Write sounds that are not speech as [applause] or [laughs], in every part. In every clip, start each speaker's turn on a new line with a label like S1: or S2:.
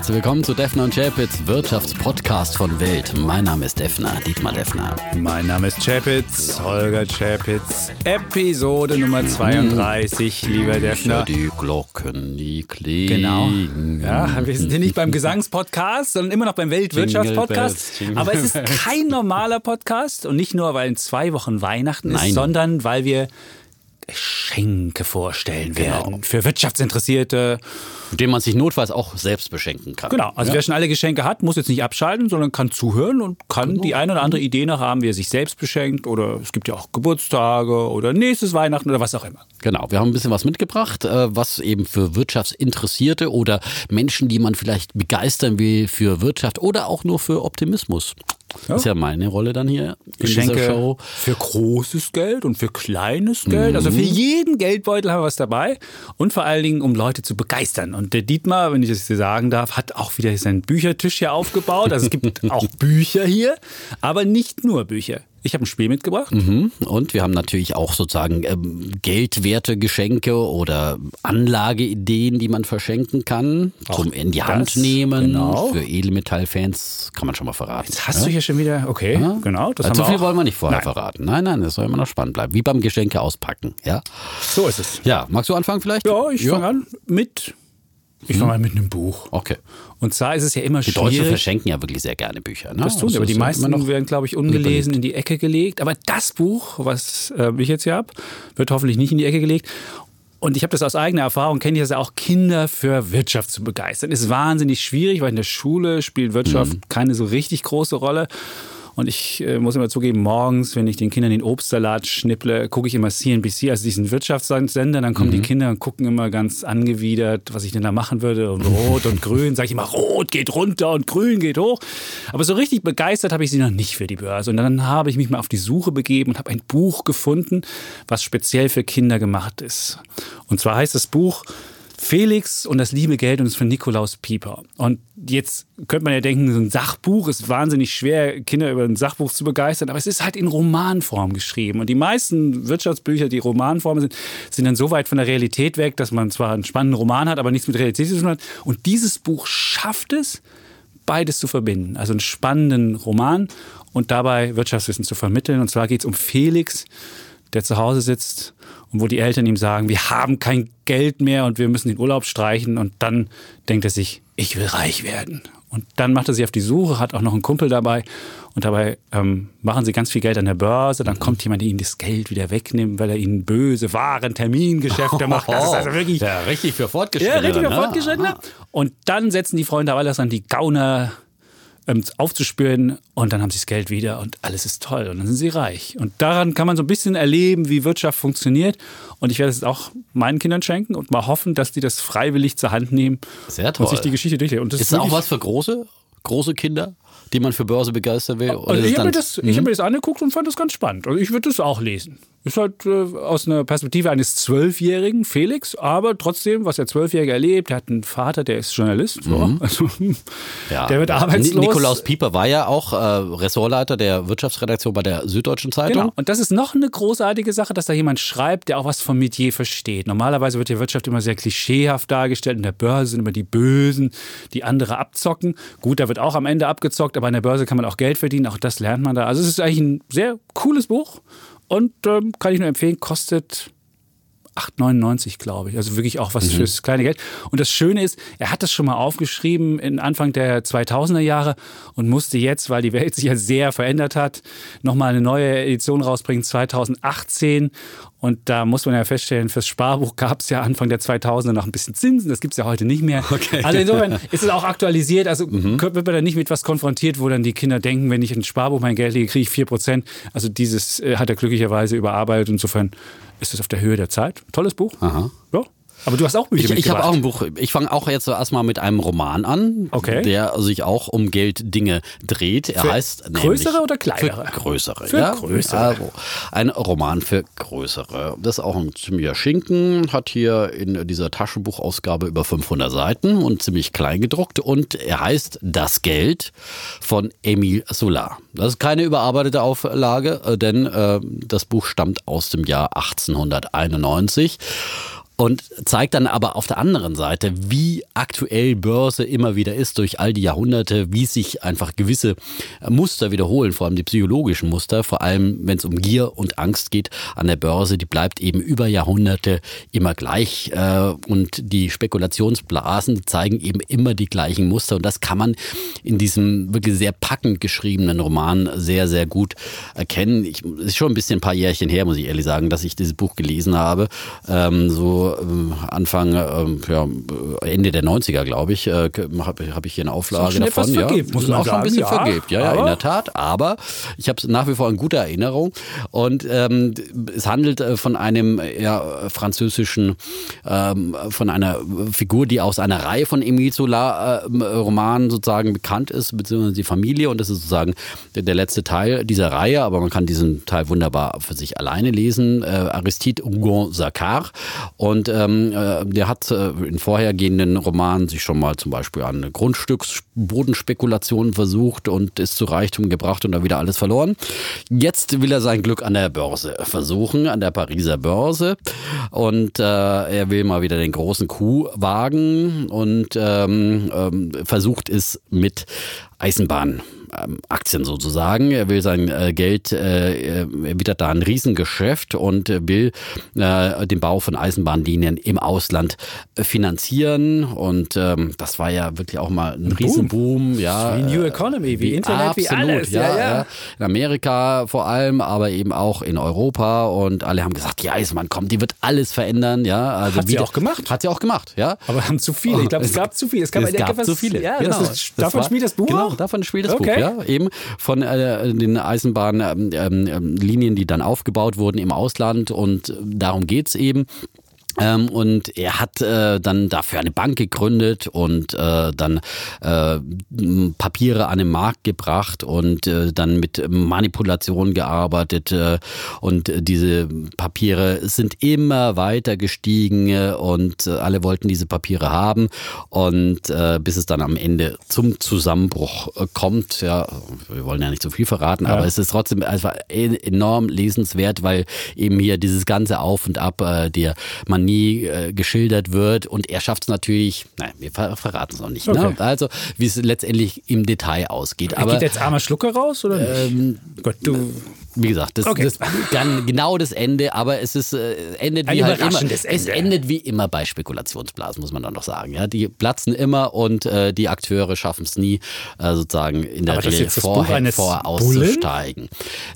S1: Herzlich willkommen zu Defner und Chapitz, Wirtschaftspodcast von Welt. Mein Name ist Defner, Dietmar Defner.
S2: Mein Name ist Chapitz, Holger Chapitz. Episode Nummer 32, lieber Defner.
S1: Die Glocken, die klingen.
S2: Genau. Ja, wir sind hier nicht beim Gesangspodcast, sondern immer noch beim Weltwirtschaftspodcast. Aber es ist kein normaler Podcast und nicht nur, weil in zwei Wochen Weihnachten
S1: Nein.
S2: ist, sondern weil wir Geschenke vorstellen
S1: Genau.
S2: werden für Wirtschaftsinteressierte.
S1: Mit dem man sich notfalls auch selbst beschenken kann.
S2: Genau, also
S1: ja?
S2: wer schon alle Geschenke hat, muss jetzt nicht abschalten, sondern kann zuhören und kann
S1: Genau.
S2: die eine oder andere Idee noch haben, wie er sich selbst beschenkt. Oder es gibt ja auch Geburtstage oder nächstes Weihnachten oder was auch immer.
S1: Genau, wir haben ein bisschen was mitgebracht, äh, was eben für Wirtschaftsinteressierte oder Menschen, die man vielleicht begeistern will für Wirtschaft oder auch nur für Optimismus.
S2: Ja.
S1: Ist ja meine Rolle dann hier in dieser
S2: Geschenke
S1: Show.
S2: für großes Geld und für kleines Geld. Also
S1: Mhm.
S2: für jeden Geldbeutel haben wir was dabei. Und vor allen Dingen, um Leute zu begeistern. Und der Dietmar, wenn ich das hier sagen darf, hat auch wieder seinen Büchertisch hier aufgebaut. Also es gibt [laughs] auch Bücher hier, aber nicht nur Bücher. Ich habe ein Spiel mitgebracht.
S1: Mhm. Und wir haben natürlich auch sozusagen ähm, geldwerte Geschenke oder Anlageideen, die man verschenken kann, zum in die Hand nehmen.
S2: genau.
S1: Für Edelmetallfans kann man schon mal verraten.
S2: Jetzt hast du hier schon wieder, okay, genau. Das
S1: Zu
S2: haben wir
S1: viel
S2: auch.
S1: wollen wir nicht vorher
S2: Nein.
S1: verraten. Nein, nein, das soll immer noch spannend bleiben. Wie beim Geschenke auspacken. Ja,
S2: So ist es.
S1: ja magst du anfangen vielleicht?
S2: Ja, ich fange an mit, ich fange an mit einem Buch.
S1: Okay.
S2: Und zwar ist es ja immer
S1: Die Deutschen
S2: schwierig.
S1: verschenken ja wirklich sehr gerne Bücher. Ne?
S2: Das tun sie, aber
S1: ist
S2: die meisten
S1: noch
S2: werden, glaube ich, ungelesen in die Ecke gelegt. Aber das Buch, was äh, ich jetzt hier habe, wird hoffentlich nicht in die Ecke gelegt. Und ich habe das aus eigener Erfahrung, kenne ich das ja auch, Kinder für Wirtschaft zu begeistern. Ist wahnsinnig schwierig, weil in der Schule spielt Wirtschaft
S1: Mhm.
S2: keine so richtig große Rolle. Und ich äh, muss immer zugeben, morgens, wenn ich den Kindern den Obstsalat schnipple, gucke ich immer CNBC, also diesen Wirtschaftssender. Dann kommen
S1: Mhm.
S2: die Kinder und gucken immer ganz angewidert, was ich denn da machen würde. Und rot und grün, sage ich immer, rot geht runter und grün geht hoch. Aber so richtig begeistert habe ich sie noch nicht für die Börse. Und dann habe ich mich mal auf die Suche begeben und habe ein Buch gefunden, was speziell für Kinder gemacht ist. Und zwar heißt das Buch Felix und das liebe Geld und es ist von Nikolaus Pieper. Und jetzt könnte man ja denken, so ein Sachbuch ist wahnsinnig schwer, Kinder über ein Sachbuch zu begeistern, aber es ist halt in Romanform geschrieben. Und die meisten Wirtschaftsbücher, die Romanform sind, sind dann so weit von der Realität weg, dass man zwar einen spannenden Roman hat, aber nichts mit Realität zu tun hat. Und dieses Buch schafft es, beides zu verbinden. Also einen spannenden Roman und dabei Wirtschaftswissen zu vermitteln. Und zwar geht es um Felix, der zu Hause sitzt und wo die Eltern ihm sagen, wir haben kein Geld mehr und wir müssen den Urlaub streichen. Und dann denkt er sich, ich will reich werden. Und dann macht er sich auf die Suche, hat auch noch einen Kumpel dabei. Und dabei ähm, machen sie ganz viel Geld an der Börse. Dann kommt jemand, der ihnen das Geld wieder wegnimmt, weil er ihnen böse Waren, Termingeschäfte [laughs] macht. Das ist also wirklich
S1: Ja, richtig für
S2: ja,
S1: Fortgeschrittene.
S2: richtig
S1: ne?
S2: fortgeschrittener. Und dann setzen die Freunde alles an, die Gauner ähm, aufzuspüren und dann haben sie das Geld wieder und alles ist toll und dann sind sie reich. Und daran kann man so ein bisschen erleben, wie Wirtschaft funktioniert. Und ich werde es auch meinen Kindern schenken und mal hoffen, dass die das freiwillig zur Hand nehmen
S1: Sehr toll.
S2: und sich die Geschichte durchlesen. Und das
S1: Ist das auch was für große, große Kinder, die man für Börse begeistern will? Oder
S2: Also
S1: ist
S2: ich habe mir, das- ich hab mir das angeguckt und fand das ganz spannend. Also ich würde das auch lesen. Ist halt äh, aus einer Perspektive eines Zwölfjährigen, Felix, aber trotzdem, was der Zwölfjährige erlebt, der hat einen Vater, der ist Journalist, so. [laughs] also,
S1: Ja.
S2: der wird arbeitslos.
S1: Nikolaus Pieper war ja auch äh, Ressortleiter der Wirtschaftsredaktion bei der Süddeutschen Zeitung.
S2: Genau. Und das ist noch eine großartige Sache, dass da jemand schreibt, der auch was vom Metier versteht. Normalerweise wird die Wirtschaft immer sehr klischeehaft dargestellt. In der Börse sind immer die Bösen, die andere abzocken. Gut, da wird auch am Ende abgezockt, aber an der Börse kann man auch Geld verdienen. Auch das lernt man da. Also es ist eigentlich ein sehr cooles Buch und ähm, kann ich nur empfehlen, kostet 8,99, glaube ich. Also wirklich auch was fürs kleine Geld. Und das Schöne ist, er hat das schon mal aufgeschrieben in Anfang der 2000er Jahre und musste jetzt, weil die Welt sich ja sehr verändert hat, nochmal eine neue Edition rausbringen, 2018. Und da muss man ja feststellen, fürs Sparbuch gab es ja Anfang der 2000er noch ein bisschen Zinsen. Das gibt es ja heute nicht mehr.
S1: Okay.
S2: Also insofern [laughs] ist es auch aktualisiert. Also wird man da nicht mit was konfrontiert, wo dann die Kinder denken, wenn ich in ein Sparbuch mein Geld lege, kriege ich 4%. Also dieses äh, hat er glücklicherweise überarbeitet. Insofern ist es auf der Höhe der Zeit. Tolles Buch.
S1: Aha.
S2: Ja. Aber du hast auch Bücher
S1: Ich, ich habe
S2: mitgebracht.
S1: auch ein Buch. Ich fange auch jetzt erstmal mit einem Roman an,
S2: Okay.
S1: der sich auch um Gelddinge dreht. Er
S2: Für
S1: heißt
S2: größere oder kleinere?
S1: Für größere.
S2: Für
S1: ja?
S2: größere.
S1: Also, ein Roman für größere. Das ist auch ein ziemlicher Schinken. Hat hier in dieser Taschenbuchausgabe über 500 Seiten und ziemlich klein gedruckt. Und er heißt Das Geld von Emile Solar. Das ist keine überarbeitete Auflage, äh, denn äh, das Buch stammt aus dem Jahr 1891. und zeigt dann aber auf der anderen Seite, wie aktuell Börse immer wieder ist durch all die Jahrhunderte, wie sich einfach gewisse Muster wiederholen, vor allem die psychologischen Muster, vor allem wenn es um Gier und Angst geht an der Börse, die bleibt eben über Jahrhunderte immer gleich äh, und die Spekulationsblasen, zeigen eben immer die gleichen Muster und das kann man in diesem wirklich sehr packend geschriebenen Roman sehr, sehr gut erkennen. Ich, ist schon ein bisschen ein paar Jährchen her, muss ich ehrlich sagen, dass ich dieses Buch gelesen habe. Ähm, so Anfang, äh, ja, Ende der 90er, glaube ich, äh, habe hab ich hier eine Auflage davon.
S2: Ja, vergibt,
S1: muss man auch schon ein bisschen ja, vergibt. Ja, ja, in der Tat. Aber ich habe es nach wie vor in guter Erinnerung. Und ähm, es handelt äh, von einem ja, französischen, ähm, von einer Figur, die aus einer Reihe von Emile Zola-Romanen äh, sozusagen bekannt ist, beziehungsweise die Familie. Und das ist sozusagen der, der letzte Teil dieser Reihe. Aber man kann diesen Teil wunderbar für sich alleine lesen. Äh, Aristide Hugon Saccard. Und ähm, äh, der hat äh, in vorhergehenden Romanen sich schon mal zum Beispiel an Grundstücksbodenspekulationen versucht und ist zu Reichtum gebracht und da wieder alles verloren. Jetzt will er sein Glück an der Börse versuchen, an der Pariser Börse. Und äh, er will mal wieder den großen Coup wagen und ähm, ähm, versucht es mit Eisenbahn. Ähm, Aktien sozusagen. Er will sein äh, Geld, äh, er wittert da ein Riesengeschäft und will äh, den Bau von Eisenbahnlinien im Ausland finanzieren. Und ähm, das war ja wirklich auch mal ein, ein Riesenboom. Ja,
S2: wie New Economy, wie Internet, absolut, wie alles.
S1: Ja, ja, ja. In Amerika vor allem, aber eben auch in Europa. Und alle haben gesagt, ja, Eisenbahn kommt, die wird alles verändern. Ja,
S2: also hat sie auch gemacht.
S1: Hat sie auch gemacht, ja.
S2: Aber haben zu viele. Ich glaube, es gab zu viele. Es,
S1: gab, es gab zu viele.
S2: Ja, genau. Ist, davon spielt das Buch
S1: Genau, davon spielt das okay. Buch ja, eben von äh, den Eisenbahnlinien, ähm, ähm, die dann aufgebaut wurden im Ausland und darum geht's eben. Ähm, und er hat äh, dann dafür eine Bank gegründet und äh, dann äh, Papiere an den Markt gebracht und äh, dann mit Manipulation gearbeitet. Äh, und diese Papiere sind immer weiter gestiegen äh, und äh, alle wollten diese Papiere haben. Und äh, bis es dann am Ende zum Zusammenbruch äh, kommt. Ja, wir wollen ja nicht so viel verraten, ja. aber es ist trotzdem einfach enorm lesenswert, weil eben hier dieses ganze Auf und Ab äh, der man nie äh, geschildert wird. Und er schafft es natürlich, nein, wir ver verraten es noch nicht. Ne? Okay. Ne? Also, wie es letztendlich im Detail ausgeht. Aber,
S2: geht jetzt armer Schlucker raus? Oder ähm,
S1: Gott, du wie gesagt, das, okay. das dann genau das Ende, aber es ist äh, endet wie halt immer. Ende. Es endet wie immer bei Spekulationsblasen, muss man dann noch sagen. Ja, die platzen immer und äh, die Akteure schaffen es nie, äh, sozusagen in der Regel vorher, vorher auszusteigen.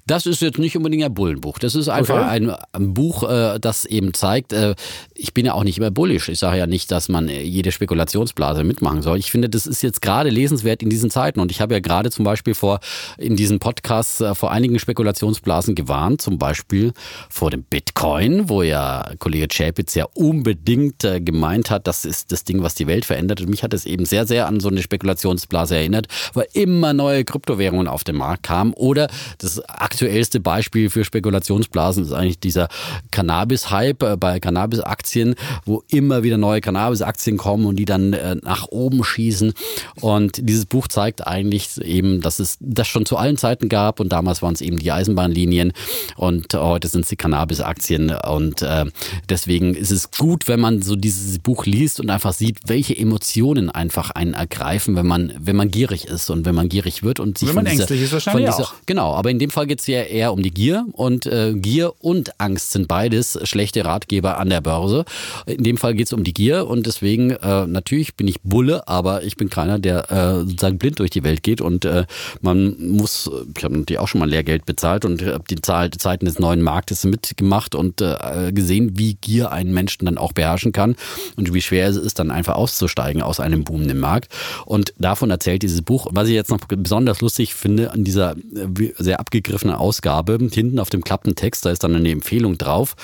S1: Das ist jetzt nicht unbedingt ein Bullenbuch. Das ist einfach okay. ein, ein, Buch, äh, das eben zeigt, äh, ich bin ja auch nicht immer bullisch. Ich sage ja nicht, dass man äh, jede Spekulationsblase mitmachen soll. Ich finde, das ist jetzt gerade lesenswert in diesen Zeiten. Und ich habe ja gerade zum Beispiel vor in diesen Podcasts vor einigen Spekulationen Spekulationsblasen gewarnt, zum Beispiel vor dem Bitcoin, wo ja Kollege Chapitz ja unbedingt äh, gemeint hat, das ist das Ding, was die Welt verändert. Und mich hat es eben sehr, sehr an so eine Spekulationsblase erinnert, weil immer neue Kryptowährungen auf den Markt kamen. Oder das aktuellste Beispiel für Spekulationsblasen ist eigentlich dieser Cannabis-Hype äh, bei Cannabis-Aktien, wo immer wieder neue Cannabis-Aktien kommen und die dann äh, nach oben schießen. Und dieses Buch zeigt eigentlich eben, dass es das schon zu allen Zeiten gab und damals waren es eben die Eisenbahn Eisenbahnlinien und heute sind es die Cannabis-Aktien. Und äh, deswegen ist es gut, wenn man so dieses Buch liest und einfach sieht, welche Emotionen einfach einen ergreifen, wenn man, wenn man gierig ist und wenn man gierig wird und
S2: sich wenn man ängstlich dieser, ist wahrscheinlich
S1: dieser,
S2: auch.
S1: Genau, aber in dem Fall geht es ja eher um die Gier und äh, Gier und Angst sind beides schlechte Ratgeber an der Börse. In dem Fall geht es um die Gier und deswegen äh, natürlich bin ich Bulle, aber ich bin keiner, der äh, sozusagen blind durch die Welt geht und äh, man muss, ich habe natürlich auch schon mal Lehrgeld bezahlt und habe die Zeiten des neuen Marktes mitgemacht und äh, gesehen, wie Gier einen Menschen dann auch beherrschen kann und wie schwer es ist, dann einfach auszusteigen aus einem boomenden Markt. Und davon erzählt dieses Buch. Was ich jetzt noch besonders lustig finde an dieser äh, sehr abgegriffenen Ausgabe, hinten auf dem Klappentext, da ist dann eine Empfehlung drauf.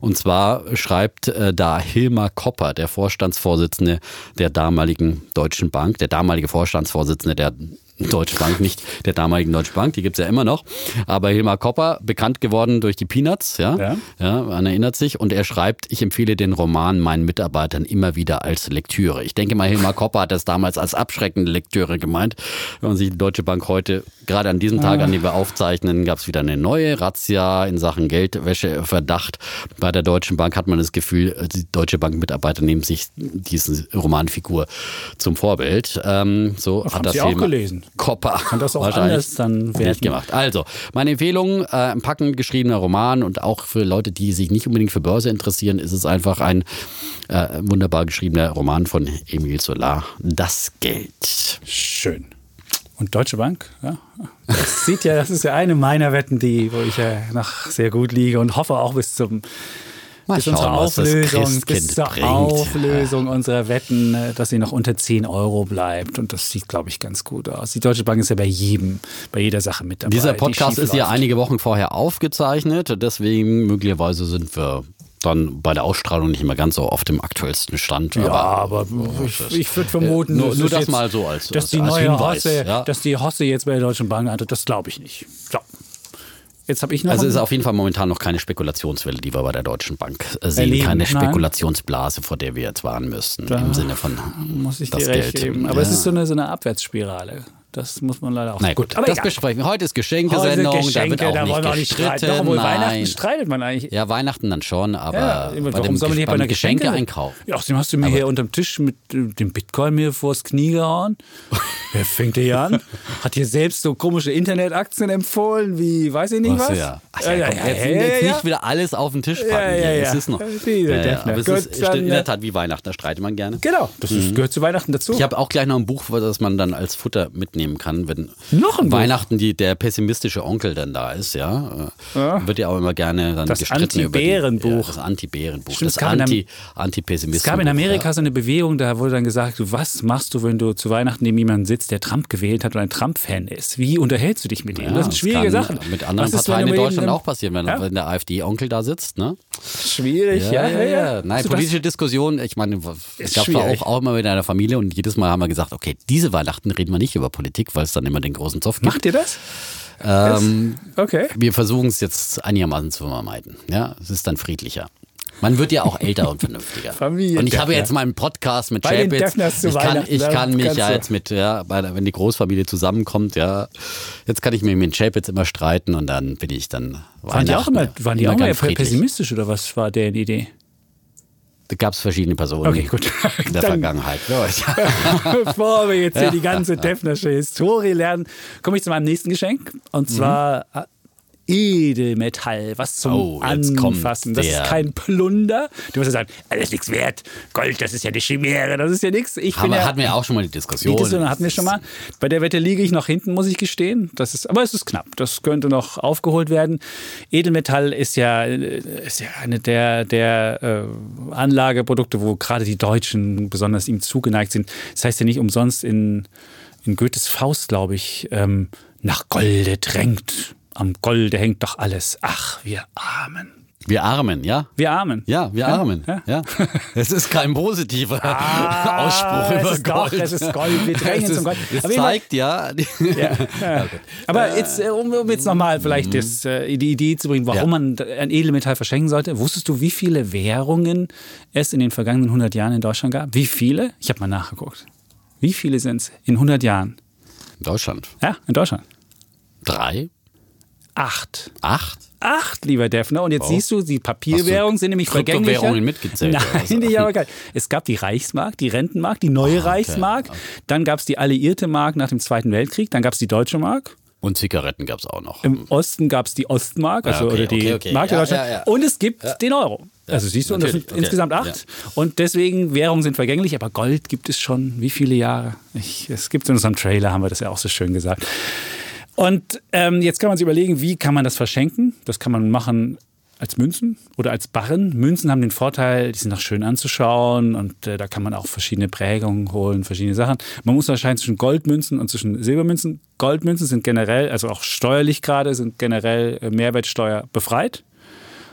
S1: Und zwar schreibt äh, da Hilmar Kopper, der Vorstandsvorsitzende der damaligen Deutschen Bank, der damalige Vorstandsvorsitzende der Deutschen Bank, nicht der damaligen Deutschen Bank, die gibt's ja immer noch. Aber Hilmar Kopper, bekannt geworden durch die Peanuts, ja,
S2: Ja.
S1: ja. man erinnert sich. Und er schreibt, ich empfehle den Roman meinen Mitarbeitern immer wieder als Lektüre. Ich denke mal, Hilmar Kopper hat das damals als abschreckende Lektüre gemeint. Wenn man sich die Deutsche Bank heute, gerade an diesem Tag, an dem wir aufzeichnen, gab's wieder eine neue Razzia in Sachen Geldwäscheverdacht. Bei der Deutschen Bank hat man das Gefühl, die Deutsche Bank-Mitarbeiter nehmen sich diese Romanfigur zum Vorbild. Ähm, so
S2: haben
S1: hat das
S2: Sie auch gelesen.
S1: Kopper
S2: Kann das auch anders dann
S1: nicht gemacht. Also, meine Empfehlung, äh, ein packend geschriebener Roman und auch für Leute, die sich nicht unbedingt für Börse interessieren, ist es einfach ein äh, wunderbar geschriebener Roman von Emile Solar, Das Geld.
S2: Schön. Und Deutsche Bank, ja. Das sieht ja, das ist ja eine meiner Wetten, die, wo ich ja noch sehr gut liege und hoffe auch bis zum
S1: Mal
S2: bis
S1: schauen, das
S2: Auflösung, bis zur
S1: bringt.
S2: Auflösung unserer Wetten, äh, dass sie noch unter 10 Euro bleibt. Und das sieht, glaube ich, ganz gut aus. Die Deutsche Bank ist ja bei jedem, bei jeder Sache mit dabei.
S1: Dieser
S2: die
S1: Podcast ist ja einige Wochen vorher aufgezeichnet, deswegen möglicherweise sind wir dann bei der Ausstrahlung nicht mehr ganz so auf dem aktuellsten Stand.
S2: Ja, aber ich, ich würde vermuten,
S1: nur-
S2: es
S1: nur
S2: ist
S1: das
S2: jetzt,
S1: mal so als-
S2: dass
S1: als-
S2: die neue
S1: Hinweis,
S2: Hosse,
S1: ja.
S2: dass die Hosse jetzt bei der Deutschen Bank hatte, das glaube ich nicht. So. Jetzt habe ich noch
S1: Also es ist auf jeden Fall momentan noch keine Spekulationswelle, die wir bei der Deutschen Bank äh, sehen.
S2: Erleben,
S1: keine. Spekulationsblase, vor der wir jetzt warnen müssten. Im Sinne von
S2: muss ich
S1: das
S2: dir recht
S1: Geld.
S2: geben. Aber
S1: ja.
S2: es ist so eine, so eine Abwärtsspirale. Das muss man leider auch sagen.
S1: gut,
S2: aber
S1: das
S2: egal.
S1: besprechen wir. Heute ist
S2: Heute
S1: Geschenke-Sendung, da
S2: Geschenke,
S1: wird auch
S2: da
S1: nicht
S2: wir auch nicht
S1: gestritten.
S2: Doch, obwohl Weihnachten
S1: Nein.
S2: streitet man eigentlich.
S1: Ja, Weihnachten dann schon, aber
S2: Ja,
S1: bei
S2: warum
S1: dem
S2: soll man nicht bei einer Geschenke
S1: Geschenkeeinkauf.
S2: Ja, außerdem hast du mir hier unterm Tisch mit äh, dem Bitcoin mir vors Knie gehauen. [laughs] Wer fängt hier an? Hat hier selbst so komische Internetaktien empfohlen, wie weiß ich nicht was?
S1: so, ja. Ach, ja,
S2: ja,
S1: komm,
S2: ja,
S1: jetzt,
S2: ja,
S1: jetzt
S2: ja.
S1: nicht wieder alles auf den Tisch packen.
S2: Ja, ja,
S1: hier.
S2: ja.
S1: Es ist noch. Aber es ist,
S2: dann,
S1: in der Tat wie Weihnachten, da streitet man gerne.
S2: Genau, das ist, gehört zu Weihnachten dazu.
S1: Ich habe auch gleich noch ein Buch, das man dann als Futter mitnehmen kann, wenn
S2: Noch ein Buch?
S1: Weihnachten die, der pessimistische Onkel dann da ist, ja. Äh, Wird ja auch immer gerne dann
S2: Das
S1: gestritten über die-
S2: Anti-Bärenbuch.
S1: Ja, das Anti-Bärenbuch. Das
S2: es gab in
S1: Anti,
S2: es
S1: Anti-Pessimismus.
S2: gab in Amerika so eine Bewegung, da wurde dann gesagt, was machst du, wenn du zu Weihnachten neben jemandem sitzt, der Trump gewählt hat oder ein Trump-Fan ist? Wie unterhältst du dich mit ihm?
S1: Ja,
S2: das sind schwierige
S1: kann
S2: Sachen.
S1: Mit anderen
S2: Was
S1: Parteien in Deutschland auch passieren, wenn,
S2: Ja?
S1: wenn der AfD-Onkel da sitzt, ne?
S2: Schwierig, ja, ja, ja.
S1: Nein,
S2: Also das-
S1: politische Diskussion, ich meine, ich
S2: Ist
S1: gab
S2: schwierig.
S1: auch, auch immer mit einer Familie und jedes Mal haben wir gesagt, okay, diese Weihnachten reden wir nicht über Politik, weil es dann immer den großen Zoff gibt.
S2: Macht ihr das?
S1: Ähm,
S2: Okay.
S1: wir versuchen es jetzt einigermaßen zu vermeiden. Ja, es ist dann friedlicher. Man wird ja auch älter und vernünftiger. [laughs]
S2: Familie
S1: und ich habe jetzt meinen Podcast mit Chapitz. Ich kann, ich kann mich
S2: kannst
S1: ja jetzt mit, ja, wenn die Großfamilie zusammenkommt, ja, jetzt kann ich mich mit Chapitz immer streiten und dann bin ich dann
S2: Waren die auch immer, waren die auch immer
S1: friedlich.
S2: pessimistisch oder was war deren Idee?
S1: Da gab es verschiedene Personen
S2: Okay, gut.
S1: in der
S2: Dann-
S1: Vergangenheit. [laughs]
S2: Bevor wir jetzt hier die [laughs] ganze Defnersche Historie lernen, komme ich zu meinem nächsten Geschenk. Und zwar äh, Edelmetall, was zum
S1: Oh,
S2: Anfassen. Das ist kein Plunder. Du musst ja sagen, ist nichts wert. Gold, das ist ja eine Chimäre, das ist ja nichts. Ich
S1: wir,
S2: ja,
S1: hatten wir auch schon mal die Diskussion.
S2: Die Diskussion hatten wir schon mal. Bei der Wette liege ich noch hinten, muss ich gestehen. Das ist, aber es ist knapp. Das könnte noch aufgeholt werden. Edelmetall ist ja, äh, ist ja eine der, der äh, Anlageprodukte, wo gerade die Deutschen besonders ihm zugeneigt sind. Das heißt ja nicht umsonst in, in Goethes Faust, glaube ich, ähm, nach Golde drängt. Am Golde hängt doch alles. Ach, wir Armen.
S1: Wir armen, ja?
S2: Wir Armen.
S1: Ja, wir armen.
S2: Ja.
S1: Ja. Es ist kein positiver [laughs]
S2: Ah,
S1: Ausspruch
S2: es
S1: über
S2: ist doch,
S1: Gold.
S2: es ist Gold. Wir [laughs] drängen
S1: es
S2: zum Gold.
S1: Es
S2: Fall-
S1: zeigt ja. [laughs]
S2: Ja, ja. Aber jetzt, äh, um, um jetzt nochmal vielleicht das, äh, die Idee zu bringen, warum
S1: Mhm.
S2: Man ein Edelmetall verschenken sollte. Wusstest du, wie viele Währungen es in den vergangenen 100 Jahren in Deutschland gab? Wie viele? Ich habe mal nachgeguckt. Wie viele sind es in 100 Jahren?
S1: Deutschland.
S2: Ja, in Deutschland.
S1: Drei?
S2: Acht.
S1: Acht?
S2: Acht, lieber Defner. Und jetzt
S1: Oh.
S2: siehst du, die Papierwährungen sind nämlich.
S1: Kryptowährungen mitgezählt?
S2: Nein, die aber. Es gab die Reichsmark, die Rentenmark, die neue
S1: Ah, okay.
S2: Reichsmark. Dann gab es die alliierte Mark nach dem Zweiten Weltkrieg. Dann gab es die deutsche Mark.
S1: Und Zigaretten gab es auch noch.
S2: Im Osten gab es die Ostmark, also
S1: Ja, okay,
S2: oder die
S1: okay, okay.
S2: Mark der
S1: Ja,
S2: Deutschland.
S1: ja.
S2: Und es gibt den Euro. Also siehst du, und das sind insgesamt acht. Und deswegen, Währungen sind vergänglich, aber Gold gibt es schon wie viele Jahre? Ich, es gibt in unserem Trailer, haben wir das ja auch so schön gesagt. Und ähm, jetzt kann man sich überlegen, wie kann man das verschenken? Das kann man machen als Münzen oder als Barren. Münzen haben den Vorteil, die sind auch schön anzuschauen und äh, da kann man auch verschiedene Prägungen holen, verschiedene Sachen. Man muss unterscheiden zwischen Goldmünzen und zwischen Silbermünzen. Goldmünzen sind generell, also auch steuerlich gerade, sind generell äh, Mehrwertsteuer befreit.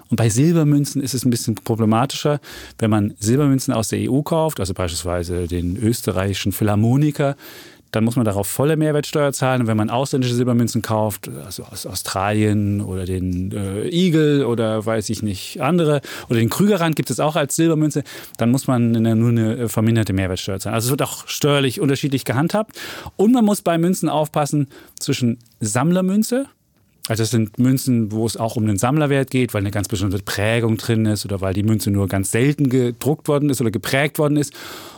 S2: Und bei Silbermünzen ist es ein bisschen problematischer, wenn man Silbermünzen aus der EU kauft, also beispielsweise den österreichischen Philharmoniker, dann muss man darauf volle Mehrwertsteuer zahlen. Und wenn man ausländische Silbermünzen kauft, also aus Australien oder den äh, Eagle oder weiß ich nicht, andere, oder den Krügerrand gibt es auch als Silbermünze, dann muss man nur eine äh, verminderte Mehrwertsteuer zahlen. Also es wird auch steuerlich unterschiedlich gehandhabt. Und man muss bei Münzen aufpassen zwischen Sammlermünze, also das sind Münzen, wo es auch um den Sammlerwert geht, weil eine ganz bestimmte Prägung drin ist oder weil die Münze nur ganz selten gedruckt worden ist oder geprägt worden ist.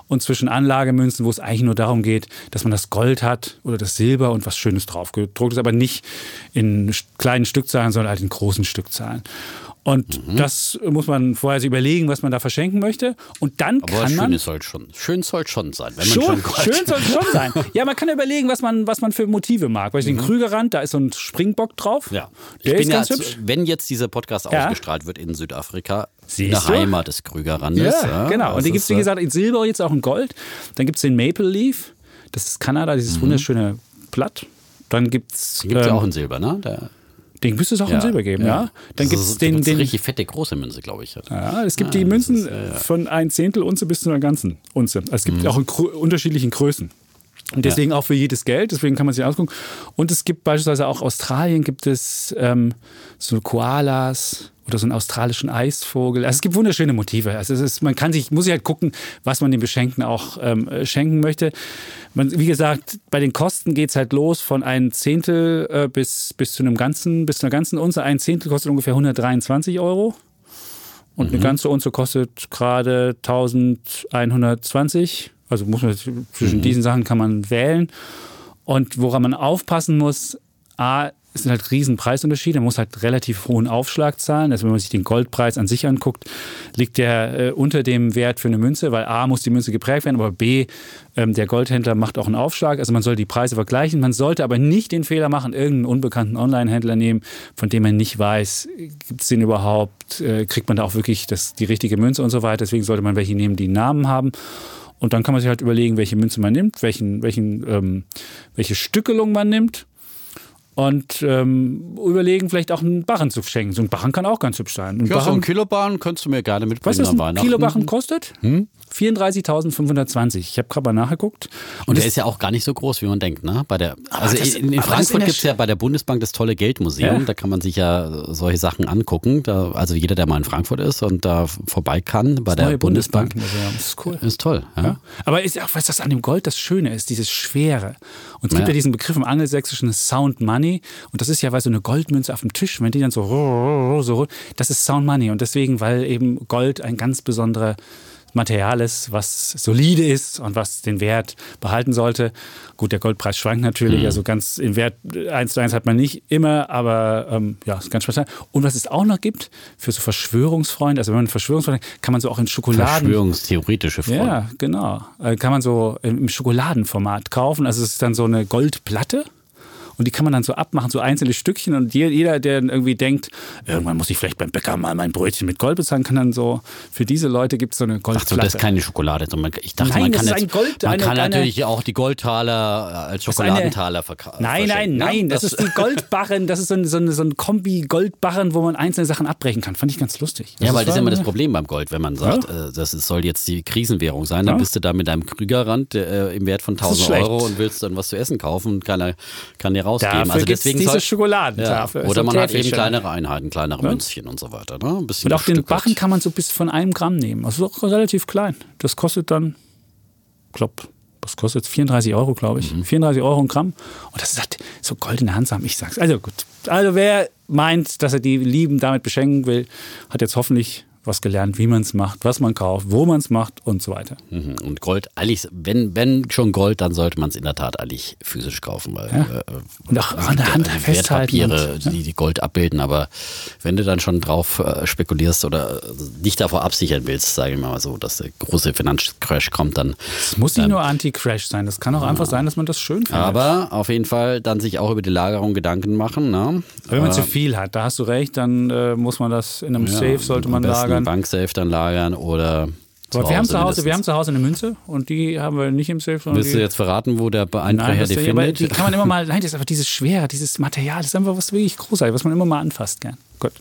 S2: Und zwischen Anlagemünzen, wo es eigentlich nur darum geht, dass man das Gold hat oder das Silber und was Schönes drauf gedruckt ist, aber nicht in kleinen Stückzahlen, sondern halt in großen Stückzahlen. Und mhm. das muss man vorher sich überlegen, was man da verschenken möchte. Und dann
S1: Aber
S2: kann man.
S1: Schön soll schon, schön soll schon sein. Wenn
S2: schon,
S1: man
S2: schon schön soll schon sein. [laughs] Ja, man kann überlegen, was man, was man für Motive mag. Weil mhm. den Krügerrand, da ist so ein Springbock drauf.
S1: Ja. Ich bin ja, wenn jetzt dieser Podcast ja. ausgestrahlt wird in Südafrika, Siehst eine du? Heimat des Krügerrandes.
S2: Ja, ja genau. Und die gibt es, wie gesagt, in Silber, jetzt auch in Gold. Dann gibt es den Maple Leaf. Das ist Kanada, dieses mhm. wunderschöne Blatt. Dann gibt es.
S1: Gibt es ähm, ja auch in Silber, ne? Der
S2: den müsste es auch ja, in Silber geben, ja. ja.
S1: Dann gibt es den, den richtig fette große Münze, glaube ich.
S2: Ja, es gibt ah, die Münzen ist, ja, von ein Zehntel Unze bis zu einer ganzen Unze. Also es gibt mhm. auch in unterschiedlichen Größen. Und deswegen auch für jedes Geld, deswegen kann man sich ausgucken. Und es gibt beispielsweise auch Australien gibt es ähm, so Koalas, oder so einen australischen Eisvogel. Also es gibt wunderschöne Motive. Also es ist, man kann sich, muss sich halt gucken, was man dem Beschenkten auch ähm, schenken möchte. Man, wie gesagt, bei den Kosten geht es halt los von ein Zehntel äh, bis, bis zu einem ganzen, bis zu einer ganzen Unze. Ein Zehntel kostet ungefähr 123 Euro. Und mhm. eine ganze Unze kostet gerade 1120. Also muss man zwischen mhm. diesen Sachen kann man wählen. Und woran man aufpassen muss, A, es sind halt riesen Preisunterschiede. Man muss halt relativ hohen Aufschlag zahlen. Also wenn man sich den Goldpreis an sich anguckt, liegt der äh, unter dem Wert für eine Münze, weil A muss die Münze geprägt werden, aber B, ähm, der Goldhändler macht auch einen Aufschlag. Also man soll die Preise vergleichen. Man sollte aber nicht den Fehler machen, irgendeinen unbekannten Online-Händler nehmen, von dem man nicht weiß, gibt es den überhaupt, äh, kriegt man da auch wirklich das, die richtige Münze und so weiter. Deswegen sollte man welche nehmen, die einen Namen haben. Und dann kann man sich halt überlegen, welche Münze man nimmt, welchen, welchen, ähm, welche Stückelung man nimmt und ähm, überlegen, vielleicht auch einen Barren zu schenken. So ein Barren kann auch ganz hübsch sein.
S1: Ein ja, Barren, so ein Kilobarren könntest du mir gerne mitbringen
S2: weißt du, was ein Kilobarren kostet? Hm? 34.520. Ich habe gerade mal nachgeguckt.
S1: Und, und der ist ja auch gar nicht so groß, wie man denkt. Ne? Bei der, also das, in, in Frankfurt gibt es ja bei der Bundesbank das tolle Geldmuseum. Ja. Da kann man sich ja solche Sachen angucken. Da, also jeder, der mal in Frankfurt ist und da vorbei kann bei das der Bundesbank. Bundesbank das ist cool. Ist toll. Ja. ja.
S2: Aber ist auch, was das an dem Gold das Schöne ist, dieses Schwere. Und es gibt ja diesen Begriff im angelsächsischen Sound Money. Und das ist ja, weil so eine Goldmünze auf dem Tisch, wenn die dann so, so das ist Sound Money. Und deswegen, weil eben Gold ein ganz besonderer Material ist, was solide ist und was den Wert behalten sollte. Gut, der Goldpreis schwankt natürlich, mhm. also ganz im Wert eins zu eins hat man nicht immer, aber ähm, ja, ist ganz spannend. Und was es auch noch gibt für so Verschwörungsfreunde, also wenn man Verschwörungsfreunde, kann man so auch in Schokoladen.
S1: Verschwörungstheoretische Freunde.
S2: Ja, genau. Äh, kann man so im Schokoladenformat kaufen. Also es ist dann so eine Goldplatte und die kann man dann so abmachen, so einzelne Stückchen. Und jeder, der irgendwie denkt, irgendwann muss ich vielleicht beim Bäcker mal mein Brötchen mit Gold bezahlen, kann dann so, für diese Leute gibt es so eine Goldplatte.
S1: Ach so, das ist keine Schokolade. Ich dachte, nein, man kann, jetzt, Gold, man eine, kann eine, natürlich auch die Goldtaler als Schokoladentaler verkaufen.
S2: Nein, nein, ne? nein, das, das, ist die Goldbarren. Das ist so ein, so ein, so ein Kombi-Goldbarren, wo man einzelne Sachen abbrechen kann. Fand ich ganz lustig.
S1: Das ja, weil das ist immer das Problem beim Gold, wenn man sagt, ja? Äh, das soll jetzt die Krisenwährung sein, dann ja? bist du da mit einem Krügerrand äh, im Wert von 1000 Euro und willst dann was zu essen kaufen und keiner kann dir rausgeben.
S2: Dafür also deswegen diese Schokoladentafel.
S1: Ja. Oder man hat eben kleinere Einheiten, kleinere ja. Münzchen und so weiter. Ne?
S2: und auch den Bachen kann man so bis von einem Gramm nehmen. Also relativ klein. Das kostet dann, ich glaube, was kostet 34 Euro, glaube ich. Mhm. 34 Euro ein Gramm. Und das ist halt so goldene Handsam, ich sag's. Also gut. Also wer meint, dass er die Lieben damit beschenken will, hat jetzt hoffentlich was gelernt, wie man es macht, was man kauft, wo man es macht und so weiter.
S1: Mhm. Und Gold, eigentlich, wenn, wenn schon Gold, dann sollte man es in der Tat eigentlich physisch kaufen. Weil,
S2: ja. äh, und auch an der Hand festhalten.
S1: Wertpapiere, und, ja. die, die Gold abbilden, aber wenn du dann schon drauf äh, spekulierst oder dich davor absichern willst, sage ich mal so, dass der große Finanzcrash kommt, dann.
S2: Es muss nicht nur Anti-Crash sein, das kann auch ja. einfach sein, dass man das schön findet.
S1: Aber auf jeden Fall dann sich auch über die Lagerung Gedanken machen. Ne?
S2: Wenn man äh, zu viel hat, da hast du recht, dann äh, muss man das in einem Safe, sollte man lagern
S1: lagern. Banksafe dann lagern oder
S2: aber wir haben, zu Hause, wir haben zu Hause eine Münze und die haben wir nicht im Safe.
S1: Willst du jetzt verraten, wo der Einbrecher die findet?
S2: Die kann man [laughs] immer mal, nein, das ist einfach dieses Schwere, dieses Material, das ist einfach was wirklich großartig, was man immer mal anfasst, gern. Gut.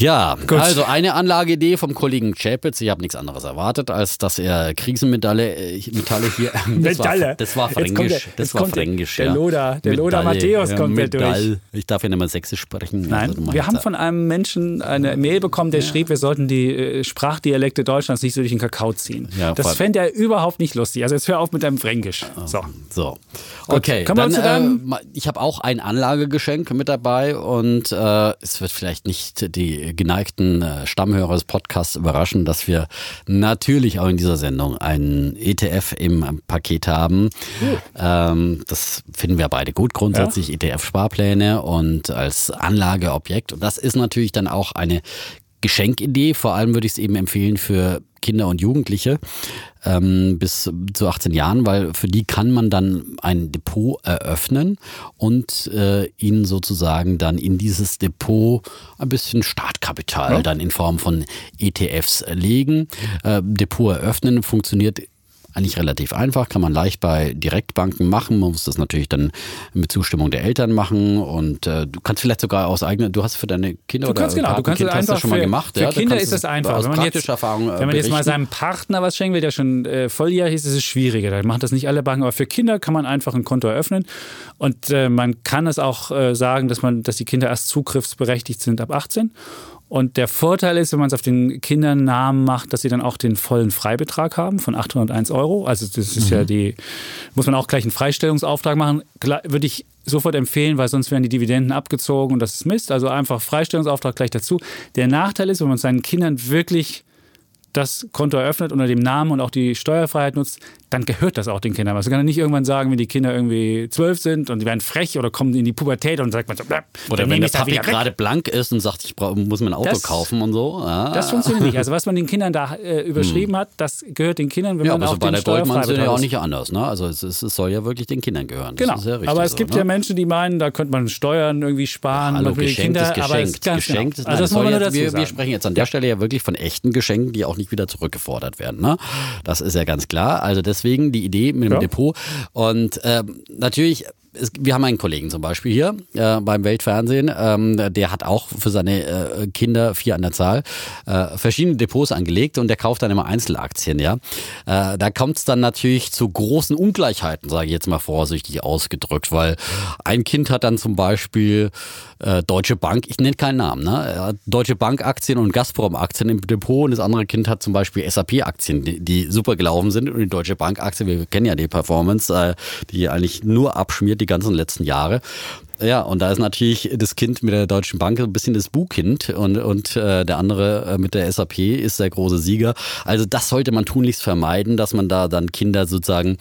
S1: Ja, Gut. also eine Anlageidee vom Kollegen Chapitz. Ich habe nichts anderes erwartet, als dass er Krisenmetalle äh, Metalle hier. Das
S2: Metalle.
S1: War, das war fränkisch. Der,
S2: das war fränkisch. Der, ja. Loda, der Loda Matthäus kommt ja durch.
S1: Ich darf ja nicht mal sächsisch sprechen.
S2: Nein, also wir haben von einem Menschen eine Mail bekommen, der ja. schrieb, wir sollten die äh, Sprachdialekte Deutschlands nicht so durch den Kakao ziehen. Ja, das fände er überhaupt nicht lustig. Also jetzt hör auf mit deinem Fränkisch. So.
S1: so. Okay, Gut, dann, dann äh, ich habe auch ein Anlagegeschenk mit dabei und äh, es wird vielleicht nicht die geneigten äh, Stammhörer des Podcasts überraschen, dass wir natürlich auch in dieser Sendung einen ETF im Paket haben. Mhm. das finden wir beide gut, grundsätzlich ja. ETF-Sparpläne und als Anlageobjekt. Und das ist natürlich dann auch eine Geschenkidee. Vor allem würde ich es eben empfehlen für Kinder und Jugendliche ähm, bis zu 18 Jahren, weil für die kann man dann ein Depot eröffnen und äh, ihnen sozusagen dann in dieses Depot ein bisschen Startkapital ja. dann in Form von ETFs legen. Äh, Depot eröffnen funktioniert eigentlich relativ einfach, kann man leicht bei Direktbanken machen. Man muss das natürlich dann mit Zustimmung der Eltern machen und äh, du kannst vielleicht sogar aus eigener, du hast für deine Kinder
S2: du kannst,
S1: oder
S2: genau, du kannst
S1: kind,
S2: einfach
S1: schon mal gemacht.
S2: Für
S1: ja,
S2: Kinder ist das einfach.
S1: Aus
S2: wenn man
S1: jetzt, Erfahrung,
S2: wenn man jetzt mal seinem Partner was schenken will, der schon äh, volljährig ist, ist es schwieriger. Da machen das nicht alle Banken, aber für Kinder kann man einfach ein Konto eröffnen und äh, man kann es auch äh, sagen, dass man, dass die Kinder erst zugriffsberechtigt sind ab 18 und der Vorteil ist, wenn man es auf den Kindernamen macht, dass sie dann auch den vollen Freibetrag haben von 801 Euro. Also das ist mhm. ja die, muss man auch gleich einen Freistellungsauftrag machen. Würde ich sofort empfehlen, weil sonst werden die Dividenden abgezogen und das ist Mist. Also einfach Freistellungsauftrag gleich dazu. Der Nachteil ist, wenn man seinen Kindern wirklich das Konto eröffnet unter dem Namen und auch die Steuerfreiheit nutzt, dann gehört das auch den Kindern. Also kann er nicht irgendwann sagen, wenn die Kinder irgendwie zwölf sind und die werden frech oder kommen in die Pubertät und sagt man so,
S1: oder wenn der Papi gerade blank ist und sagt, ich muss mir ein Auto das, kaufen und so.
S2: Ja. Das funktioniert nicht. Also was man den Kindern da äh, überschrieben hm. hat, das gehört den Kindern, wenn
S1: ja,
S2: man
S1: aber
S2: auch
S1: so bei
S2: der
S1: Goldmann sind ja auch nicht anders. Ne? Also es, es, es, soll ja wirklich den Kindern gehören.
S2: Das genau. Ja aber es gibt so, ne? ja Menschen, die meinen, da könnte man Steuern irgendwie sparen.
S1: Ja, hallo, geschenkt Kinder, ist geschenkt. Aber es, ganz geschenkt genau. also das jetzt, wir, wir, sprechen jetzt an der Stelle ja wirklich von echten Geschenken, die auch nicht wieder zurückgefordert werden. Ne? Das ist ja ganz klar. Also deswegen die Idee mit dem ja. Depot. Und äh, natürlich es, wir haben einen Kollegen zum Beispiel hier äh, beim Weltfernsehen, ähm, der hat auch für seine äh, Kinder, vier an der Zahl, äh, verschiedene Depots angelegt und der kauft dann immer Einzelaktien, ja. Äh, da kommt es dann natürlich zu großen Ungleichheiten, sage ich jetzt mal vorsichtig ausgedrückt, weil ein Kind hat dann zum Beispiel äh, Deutsche Bank, ich nenne keinen Namen, ne? Deutsche Bank Aktien und Gazprom Aktien im Depot und das andere Kind hat zum Beispiel SAP Aktien, die, die super gelaufen sind und die Deutsche Bank Aktie, wir kennen ja die Performance, äh, die eigentlich nur abschmiert die ganzen letzten Jahre. Ja, und da ist natürlich das Kind mit der Deutschen Bank ein bisschen das Buhkind und, und äh, der andere äh, mit der SAP ist der große Sieger. Also das sollte man tunlichst vermeiden, dass man da dann Kinder sozusagen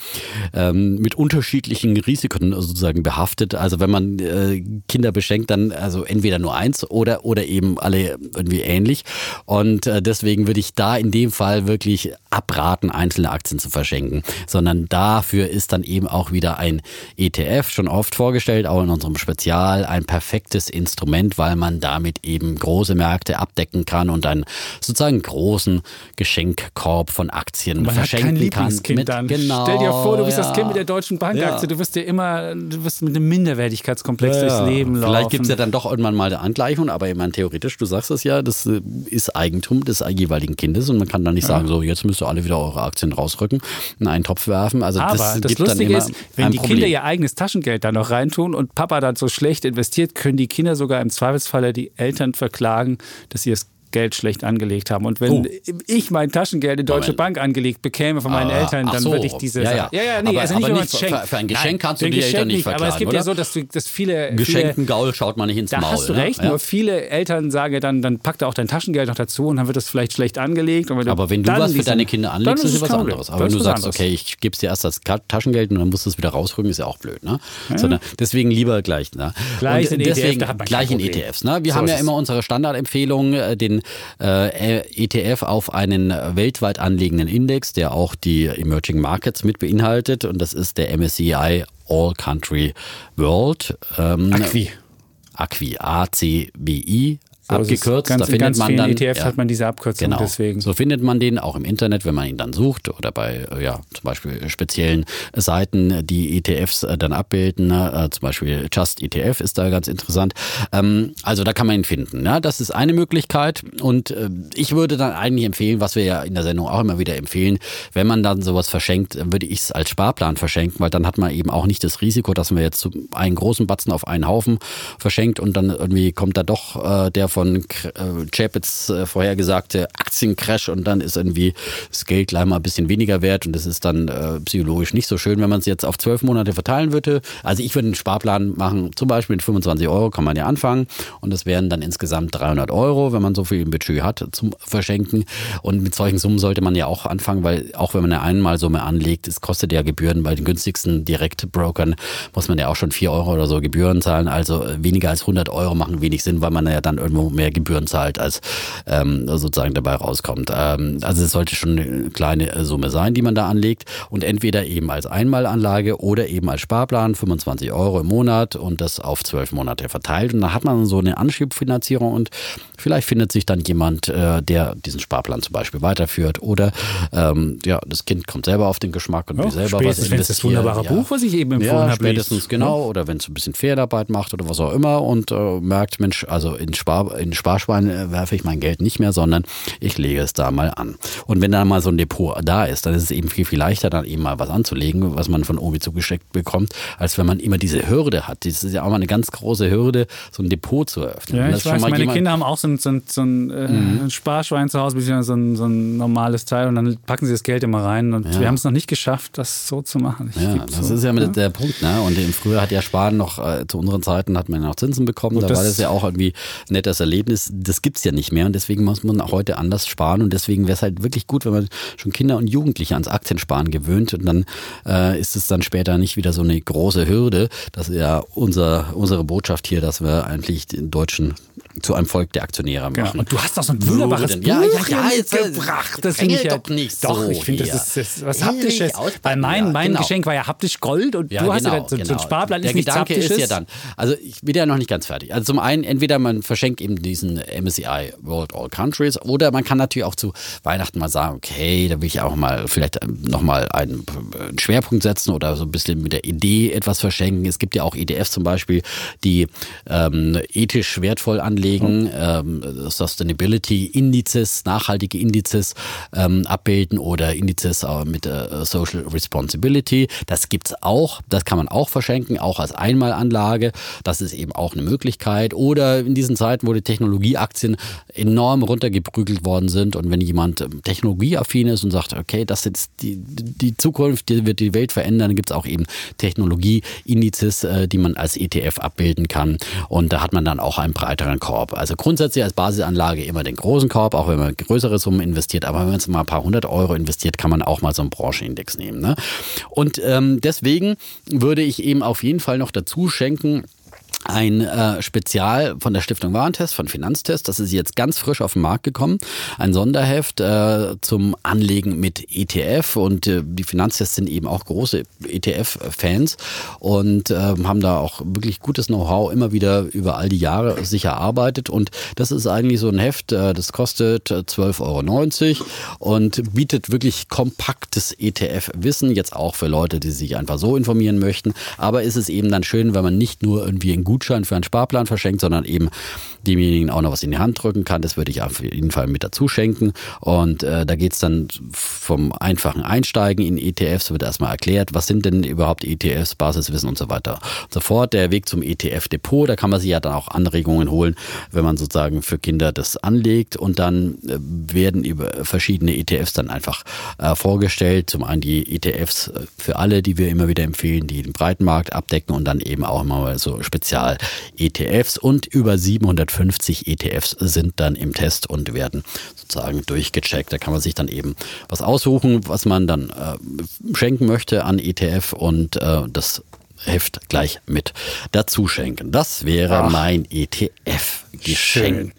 S1: ähm, mit unterschiedlichen Risiken sozusagen behaftet. Also wenn man äh, Kinder beschenkt, dann also entweder nur eins oder, oder eben alle irgendwie ähnlich. Und äh, deswegen würde ich da in dem Fall wirklich abraten, einzelne Aktien zu verschenken, sondern dafür ist dann eben auch wieder ein ETF schon oft vorgestellt, auch in unserem Spezial ein perfektes Instrument, weil man damit eben große Märkte abdecken kann und einen sozusagen großen Geschenkkorb von Aktien man verschenken
S2: hat kein
S1: kann.
S2: Mit, dann. Genau, Stell dir vor, du bist ja. das Kind mit der Deutschen Bankaktie, ja. du wirst dir immer, du wirst mit einem Minderwertigkeitskomplex ja. durchs Leben laufen.
S1: Vielleicht gibt es ja dann doch irgendwann mal eine Angleichung, aber ich meine, theoretisch, du sagst es ja, das ist Eigentum des jeweiligen Kindes und man kann dann nicht sagen, so jetzt müsst ihr alle wieder eure Aktien rausrücken, in einen Topf werfen. Also
S2: aber
S1: das,
S2: das Lustige ist, wenn die Problem. Kinder ihr eigenes Taschengeld da noch reintun und Papa dann so schlecht investiert, können die Kinder sogar im Zweifelsfalle die Eltern verklagen, dass sie es Geld schlecht angelegt haben. Und wenn oh. ich mein Taschengeld in Deutsche Moment. Bank angelegt bekäme von meinen ah, Eltern, dann so. würde ich diese.
S1: Ja, ja,
S2: ja,
S1: ja nee, aber, also nicht, aber nicht für, für, ein Geschenk Nein, kannst du die Geschenk Eltern nicht verklagen.
S2: Aber es gibt
S1: oder?
S2: ja so, dass, du, dass viele.
S1: Geschenken Gaul schaut man nicht ins
S2: da
S1: Maul.
S2: Da hast du
S1: ne?
S2: recht, nur viele Eltern sagen dann, dann packt er auch dein Taschengeld noch dazu und dann wird das vielleicht schlecht angelegt.
S1: Wenn aber wenn du was für deine Kinder anlegst, ist es was anderes. Aber wenn du sagst, okay, ich gebe es dir erst das Taschengeld und dann musst du es wieder rausrücken, ist ja auch blöd. Ne? Deswegen lieber gleich. Ne?
S2: Gleich in ETFs.
S1: Gleich in ETFs. Wir haben ja immer unsere Standardempfehlung, äh, äh, ETF auf einen weltweit anliegenden Index, der auch die Emerging Markets mit beinhaltet. Und das ist der MSCI All Country World.
S2: Ähm, Acqui.
S1: Acqui, A-C-B-I.
S2: So
S1: abgekürzt.
S2: Ganz,
S1: da findet man dann
S2: ETFs
S1: ja,
S2: hat man diese Abkürzung
S1: genau.
S2: deswegen.
S1: So findet man den auch im Internet, wenn man ihn dann sucht oder bei äh, ja zum Beispiel speziellen Seiten, die ETFs äh, dann abbilden. Äh, zum Beispiel Just ETF ist da ganz interessant. Ähm, also da kann man ihn finden. Ja? Das ist eine Möglichkeit und äh, ich würde dann eigentlich empfehlen, was wir ja in der Sendung auch immer wieder empfehlen, wenn man dann sowas verschenkt, würde ich es als Sparplan verschenken, weil dann hat man eben auch nicht das Risiko, dass man jetzt einen großen Batzen auf einen Haufen verschenkt und dann irgendwie kommt da doch äh, der von äh, Chapitz äh, vorhergesagte Aktiencrash und dann ist irgendwie das Geld gleich mal ein bisschen weniger wert und das ist dann äh, psychologisch nicht so schön, wenn man es jetzt auf zwölf Monate verteilen würde. Also ich würde einen Sparplan machen, zum Beispiel mit 25 Euro kann man ja anfangen und das wären dann insgesamt 300 Euro, wenn man so viel im Budget hat zum Verschenken und mit solchen Summen sollte man ja auch anfangen, weil auch wenn man eine Einmalsumme anlegt, es kostet ja Gebühren bei den günstigsten Direktbrokern muss man ja auch schon 4 Euro oder so Gebühren zahlen, also weniger als 100 Euro machen wenig Sinn, weil man ja dann irgendwo mehr Gebühren zahlt, als ähm, sozusagen dabei rauskommt. Ähm, also es sollte schon eine kleine Summe sein, die man da anlegt und entweder eben als Einmalanlage oder eben als Sparplan, 25 Euro im Monat und das auf zwölf Monate verteilt und dann hat man so eine Anschiebfinanzierung und vielleicht findet sich dann jemand, äh, der diesen Sparplan zum Beispiel weiterführt oder ähm, ja, das Kind kommt selber auf den Geschmack und will selber was investieren.
S2: das wunderbare
S1: ja.
S2: Buch, was ich eben empfohlen
S1: ja,
S2: habe.
S1: spätestens
S2: liest.
S1: genau oder wenn es ein bisschen Fehlarbeit macht oder was auch immer und äh, merkt, Mensch, also in, Spar, in Sparschwein äh, werfe ich mein Geld nicht mehr, sondern ich lege es da mal an. Und wenn da mal so ein Depot da ist, dann ist es eben viel, viel leichter, dann eben mal was anzulegen, was man von Obi zugeschickt bekommt, als wenn man immer diese Hürde hat. Das ist ja auch mal eine ganz große Hürde, so ein Depot zu eröffnen.
S2: Ja, ich
S1: das
S2: weiß, meine
S1: jemand-
S2: Kinder haben auch so ein, so ein, so ein, äh, ein Sparschwein zu Hause, beziehungsweise so ein, so ein normales Teil und dann packen sie das Geld immer rein und
S1: Ja.
S2: wir haben es noch nicht geschafft, das so zu machen. Ich
S1: Ja, das
S2: so,
S1: ist ja mit der Punkt, ne? Und im Frühjahr hat ja Sparen noch, äh, zu unseren Zeiten hat man ja noch Zinsen bekommen,
S2: Und
S1: da
S2: das-
S1: war das ja auch irgendwie ein nettes Erlebnis. Das gibt's ja nicht mehr und deswegen muss man auch heute anders sparen und deswegen wäre es halt wirklich gut, wenn man schon Kinder und Jugendliche ans Aktiensparen gewöhnt und dann äh, ist es dann später nicht wieder so eine große Hürde. Das ist ja unser, unsere Botschaft hier, dass wir eigentlich den Deutschen zu einem Volk der Aktionäre
S2: Genau.
S1: machen.
S2: Und du hast doch so ein wunderbares
S1: Würden.
S2: Buch
S1: Ja, ja, ja,
S2: hier
S1: jetzt, äh,
S2: mitgebracht. Das finde ich ja,
S1: doch nicht
S2: Doch,
S1: so
S2: ich finde, das ist, das ist was Haptisches. Weil mein,
S1: ja,
S2: mein
S1: genau.
S2: Geschenk war ja haptisch Gold und du hast ja so, so ein Sparplan
S1: Der
S2: ist
S1: Gedanke ist ja dann, also ich bin ja noch nicht ganz fertig. Also zum einen, entweder man verschenkt eben diesen MSCI World All Countries oder man kann natürlich auch zu Weihnachten mal sagen, okay, da will ich auch mal vielleicht nochmal einen, einen Schwerpunkt setzen oder so ein bisschen mit der Idee etwas verschenken. Es gibt ja auch ETFs zum Beispiel, die ähm, ethisch wertvoll anlegen, ähm, Sustainability Indizes, nachhaltige Indizes ähm, abbilden oder Indizes äh, mit äh, Social Responsibility. Das gibt's auch, das kann man auch verschenken, auch als Einmalanlage. Das ist eben auch eine Möglichkeit. Oder in diesen Zeiten, wo die Technologieaktien enorm runtergeprügelt worden sind und wenn jemand ähm, technologieaffin ist und sagt, okay, das ist die, die Zukunft, die wird die Welt verändern, dann gibt's auch eben Technologieindizes, äh, die man als ETF abbilden kann. Und da hat man dann auch einen breiteren Korb. Also grundsätzlich als Basisanlage immer den großen Korb, auch wenn man größere Summen investiert. Aber wenn man mal ein paar hundert Euro investiert, kann man auch mal so einen Branchenindex nehmen. Ne? Und ähm, deswegen würde ich eben auf jeden Fall noch dazu schenken, ein äh, Spezial von der Stiftung Warentest, von Finanztest. Das ist jetzt ganz frisch auf den Markt gekommen. Ein Sonderheft äh, zum Anlegen mit ETF. Und äh, die Finanztests sind eben auch große ETF-Fans und äh, haben da auch wirklich gutes Know-how immer wieder über all die Jahre sich erarbeitet. Und das ist eigentlich so ein Heft, äh, das kostet 12,90 Euro und bietet wirklich kompaktes ETF-Wissen. Jetzt auch für Leute, die sich einfach so informieren möchten. Aber ist es eben dann schön, wenn man nicht nur irgendwie einen Gutschein für einen Sparplan verschenkt, sondern eben demjenigen auch noch was in die Hand drücken kann. Das würde ich auf jeden Fall mit dazu schenken. Und äh, da geht's dann vom einfachen Einsteigen in ETFs, wird erstmal erklärt, was sind denn überhaupt ETFs, Basiswissen und so weiter. Und sofort der Weg zum ETF-Depot, da kann man sich ja dann auch Anregungen holen, wenn man sozusagen für Kinder das anlegt. Und dann äh, werden über verschiedene ETFs dann einfach äh, vorgestellt. Zum einen die ETFs äh, für alle, die wir immer wieder empfehlen, die den Breitenmarkt abdecken und dann eben auch mal so Spezial-ETFs und über 750 ETFs sind dann im Test und werden sozusagen durchgecheckt. Da kann man sich dann eben was aussuchen, was man dann äh, schenken möchte an ETF und äh, das Heft gleich mit dazu schenken. Das wäre
S2: Ach.
S1: mein ETF-Geschenk.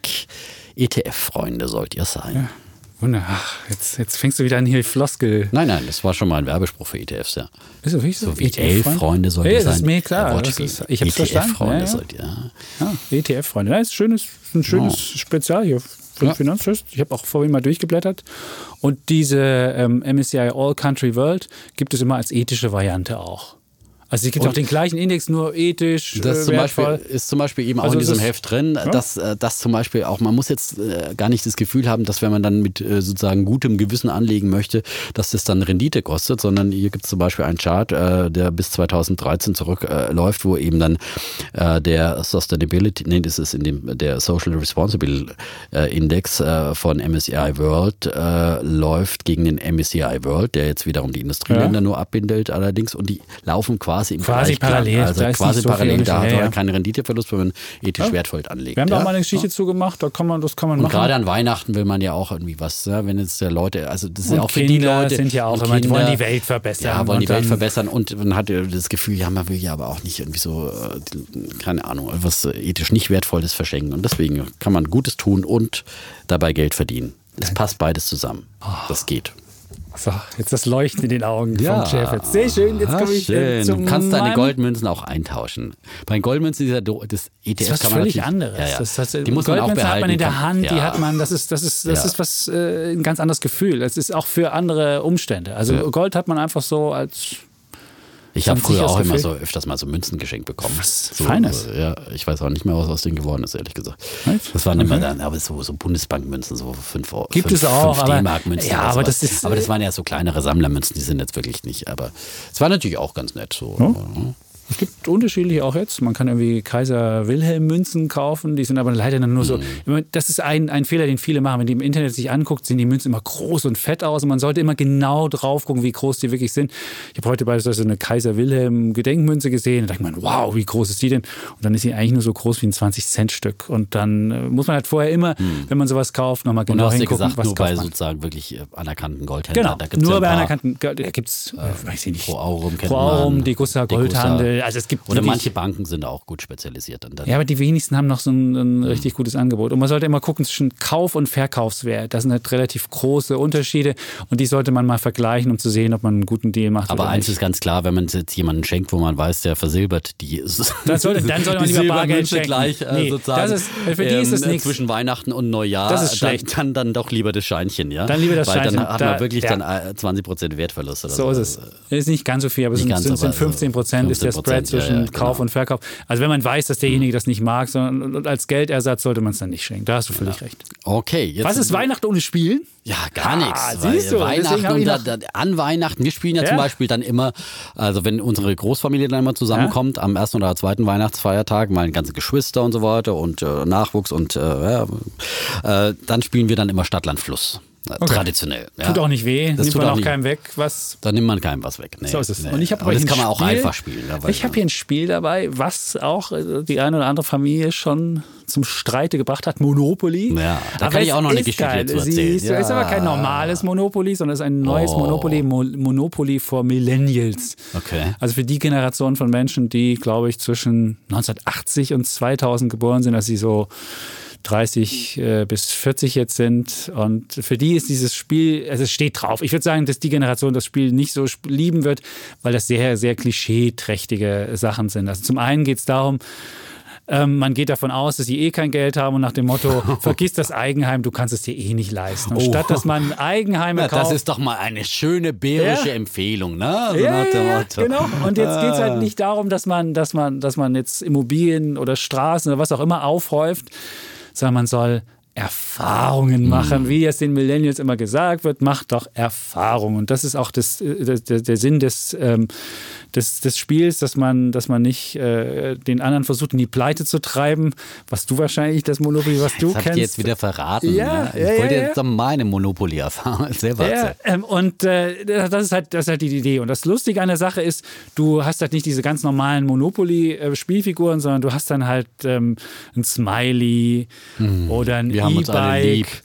S1: ETF-Freunde sollt ihr sein.
S2: Wunder, ach, jetzt, jetzt fängst du wieder an hier Floskel.
S1: Nein, nein, das war schon mal ein Werbespruch für ETFs, ja.
S2: Ist das wirklich so?
S1: So ETF-Freunde sollen
S2: ja,
S1: die
S2: das ist
S1: sein.
S2: mir klar. Das ist, ich hab's verstanden.
S1: ETF-Freunde
S2: Ja, ja.
S1: sollt ihr.
S2: Ja, ETF-Freunde. Das ist, schönes, ein schönes Spezial hier für
S1: Ja.
S2: Finanztest. Ich habe auch vorhin mal durchgeblättert. Und diese ähm, MSCI All Country World gibt es immer als ethische Variante auch. Also es gibt auch den gleichen Index, nur ethisch,
S1: Das
S2: äh,
S1: zum Beispiel, ist zum Beispiel eben auch
S2: Also
S1: in
S2: es
S1: diesem Heft drin, dass äh, das zum Beispiel auch, man muss jetzt äh, gar nicht das Gefühl haben, dass wenn man dann mit äh, sozusagen gutem Gewissen anlegen möchte, dass das dann Rendite kostet, sondern hier gibt es zum Beispiel einen Chart, äh, der bis 2013 zurückläuft, äh, läuft, wo eben dann äh, der Sustainability, nee, das ist in dem der Social Responsible äh, Index äh, von MSCI World äh, läuft gegen den MSCI World, der jetzt wiederum die Industrieländer nur abbildet allerdings und die laufen quasi im
S2: Quasi
S1: Gleichklang.
S2: parallel,
S1: Also
S2: da
S1: quasi
S2: so
S1: parallel, da hat
S2: ja,
S1: man
S2: ja.
S1: keinen Renditeverlust, wenn man ethisch wertvoll anlegt.
S2: Wir haben da
S1: ja?
S2: auch mal eine Geschichte zu gemacht, da kann man, das kann man
S1: Und
S2: machen.
S1: gerade an Weihnachten will man ja auch irgendwie was, wenn jetzt der Leute, also das ist
S2: Und
S1: ja auch für
S2: Kinder
S1: die Leute.
S2: sind ja auch immer, die wollen die Welt verbessern.
S1: Ja, wollen die Welt verbessern und man hat ja das Gefühl, ja, man will ja aber auch nicht irgendwie so, äh, keine Ahnung, was äh, ethisch nicht wertvolles verschenken. Und deswegen kann man Gutes tun und dabei Geld verdienen. Es passt beides zusammen.
S2: Ah.
S1: Das geht.
S2: So, jetzt das Leuchten in den Augen vom Chef. Jetzt sehr schön, jetzt
S1: Ah,
S2: komme ich äh,
S1: schön.
S2: zum
S1: Du kannst deine Goldmünzen auch eintauschen. Bei den Goldmünzen dieser Do das ETF
S2: Das ist was völlig anderes.
S1: Ja, ja.
S2: Das, das,
S1: die muss man auch
S2: Goldmünzen
S1: behalten.
S2: hat man in der Hand, die
S1: ja.
S2: hat man, das ist, das ist, das
S1: Ja.
S2: ist was, äh, ein ganz anderes Gefühl. Das ist auch für andere Umstände. Also Gold hat man einfach so als
S1: Ich habe früher auch immer so öfters mal so Münzen geschenkt bekommen.
S2: Was
S1: so,
S2: Feines.
S1: äh, Ja, ich weiß auch nicht mehr, was aus denen geworden ist, ehrlich gesagt.
S2: Echt?
S1: Das waren immer dann, aber so, so Bundesbankmünzen, so 5 Euro.
S2: Gibt
S1: fünf,
S2: es auch,
S1: fünf
S2: aber-
S1: D-Mark-Münzen.
S2: ja, aber
S1: sowas.
S2: das ist,
S1: aber das waren ja so kleinere Sammlermünzen, die sind jetzt wirklich nicht. Aber es war natürlich auch ganz nett so. ne?
S2: Es gibt unterschiedliche auch jetzt. Man kann irgendwie Kaiser Wilhelm Münzen kaufen, die sind aber leider dann nur so.
S1: Mhm.
S2: Das ist ein, ein Fehler, den viele machen. Wenn die im Internet sich anguckt, sehen die Münzen immer groß und fett aus und man sollte immer genau drauf gucken, wie groß die wirklich sind. Ich habe heute beispielsweise eine Kaiser Wilhelm Gedenkmünze gesehen und dachte man, wow, wie groß ist die denn? Und dann ist sie eigentlich nur so groß wie ein 20 Cent Stück. Und dann äh, muss man halt vorher immer, wenn man sowas kauft, nochmal
S1: Mhm. Und du
S2: genau
S1: hast
S2: hingucken,
S1: gesagt,
S2: was
S1: nur bei
S2: man.
S1: sozusagen wirklich äh, anerkannten Goldhändlern.
S2: Genau,
S1: Da
S2: nur
S1: ja
S2: bei anerkannten, da gibt es, weiß ich nicht,
S1: Pro Aurum
S2: Pro Aurum, Degussa. Goldhandel. Also es gibt
S1: Oder
S2: wirklich-
S1: manche Banken sind auch gut spezialisiert. Dann,
S2: Ja, aber die wenigsten haben noch so ein,
S1: Mhm.
S2: ein richtig gutes Angebot. Und man sollte immer gucken zwischen Kauf- und Verkaufswert. Das sind halt relativ große Unterschiede und die sollte man mal vergleichen, um zu sehen, ob man einen guten Deal macht.
S1: Aber
S2: oder
S1: eins
S2: nicht.
S1: ist ganz klar, wenn man es jetzt jemandem schenkt, wo man weiß, der versilbert die
S2: Dann sollte- dann sollte man [laughs]
S1: die
S2: lieber Bargeld schenken.
S1: gleich äh,
S2: Nee,
S1: sozusagen.
S2: das ist- für die ist das
S1: ähm,
S2: nix.
S1: Zwischen Weihnachten und Neujahr.
S2: Das ist schlecht.
S1: Dann, dann, dann doch lieber das Scheinchen, ja.
S2: Dann lieber das
S1: Weil
S2: Scheinchen.
S1: dann hat
S2: Da-
S1: man wirklich
S2: ja.
S1: dann äh, 20% Wertverlust oder
S2: so ist es. Ist nicht ganz so viel, aber es sind,
S1: ganz,
S2: sind, sind
S1: aber so
S2: 15 Prozent ist der
S1: 15%,
S2: Spread zwischen
S1: ja, ja,
S2: Kauf
S1: genau.
S2: und Verkauf. Also wenn man weiß, dass derjenige das nicht mag, sondern als Geldersatz sollte man es dann nicht schenken. Da hast du völlig recht.
S1: Okay, jetzt
S2: Was ist Weihnachten ohne Spielen?
S1: Ja, gar
S2: Ah,
S1: nichts.
S2: siehst du,
S1: Weihnachten und da, da, an Weihnachten, wir spielen ja,
S2: Ja.
S1: zum Beispiel dann immer, also wenn unsere Großfamilie dann immer zusammenkommt, am ersten oder zweiten Weihnachtsfeiertag, meine ganzen Geschwister und so weiter und äh, Nachwuchs und äh, ja, äh, dann spielen wir dann immer Stadtland Äh, Traditionell. Ja.
S2: Tut auch nicht weh,
S1: Das
S2: nimmt man
S1: auch
S2: auch keinem weg, was
S1: Da nimmt man keinem was weg. Nee,
S2: So ist es.
S1: Nee.
S2: Und ich habe
S1: Aber
S2: aber
S1: das
S2: hier
S1: kann
S2: ein
S1: man auch
S2: Spiel-
S1: einfach spielen. Ja, weil-
S2: Ich habe hier ein Spiel dabei, was auch äh, die eine oder andere Familie schon zum Streite gebracht hat. Monopoly.
S1: Ja, da
S2: Aber
S1: kann ich auch noch eine Geschichte
S2: geil.
S1: dazu erzählen.
S2: Siehst Es ist aber kein
S1: Ja.
S2: normales Monopoly, sondern es ist ein neues
S1: Oh.
S2: Monopoly, Mo Monopoly for Millennials.
S1: Okay.
S2: Also für die Generation von Menschen, die, glaube ich, zwischen 1980 und 2000 geboren sind, dass sie so 30 äh, bis 40 jetzt sind. Und für die ist dieses Spiel, also es steht drauf. Ich würde sagen, dass die Generation das Spiel nicht so lieben wird, weil das sehr, sehr klischeeträchtige Sachen sind. Also zum einen geht es darum, ähm, man geht davon aus, dass sie eh kein Geld haben und nach dem Motto, [laughs] vergiss das Eigenheim, du kannst es dir eh nicht leisten. Und
S1: Oh.
S2: statt dass man Eigenheime
S1: Ja,
S2: kauft.
S1: das ist doch mal eine schöne bärische
S2: Ja.
S1: Empfehlung, ne? So
S2: Ja, ja, genau. Und jetzt geht es
S1: Ah.
S2: halt nicht darum, dass man, dass man, dass man jetzt Immobilien oder Straßen oder was auch immer aufhäuft, sondern man soll Erfahrungen machen, wie es den Millennials immer gesagt wird, macht doch Erfahrungen. Und das ist auch das, äh, der, der, der Sinn des, ähm, des, des Spiels, dass man, dass man nicht äh, den anderen versucht, in die Pleite zu treiben, was du wahrscheinlich, das Monopoly, was du
S1: hab ich
S2: kennst.
S1: dir jetzt wieder verraten.
S2: Ja,
S1: ne? Ich
S2: ja,
S1: wollte
S2: ja,
S1: jetzt meine Monopoly-Erfahrung selber
S2: Ja,
S1: erzählen.
S2: ähm, und äh, das, ist halt, das ist halt die Idee. Und das Lustige an der Sache ist, du hast halt nicht diese ganz normalen Monopoly-Spielfiguren, sondern du hast dann halt ähm, ein Smiley oder ein
S1: Hm. Uns alle
S2: E-Bike.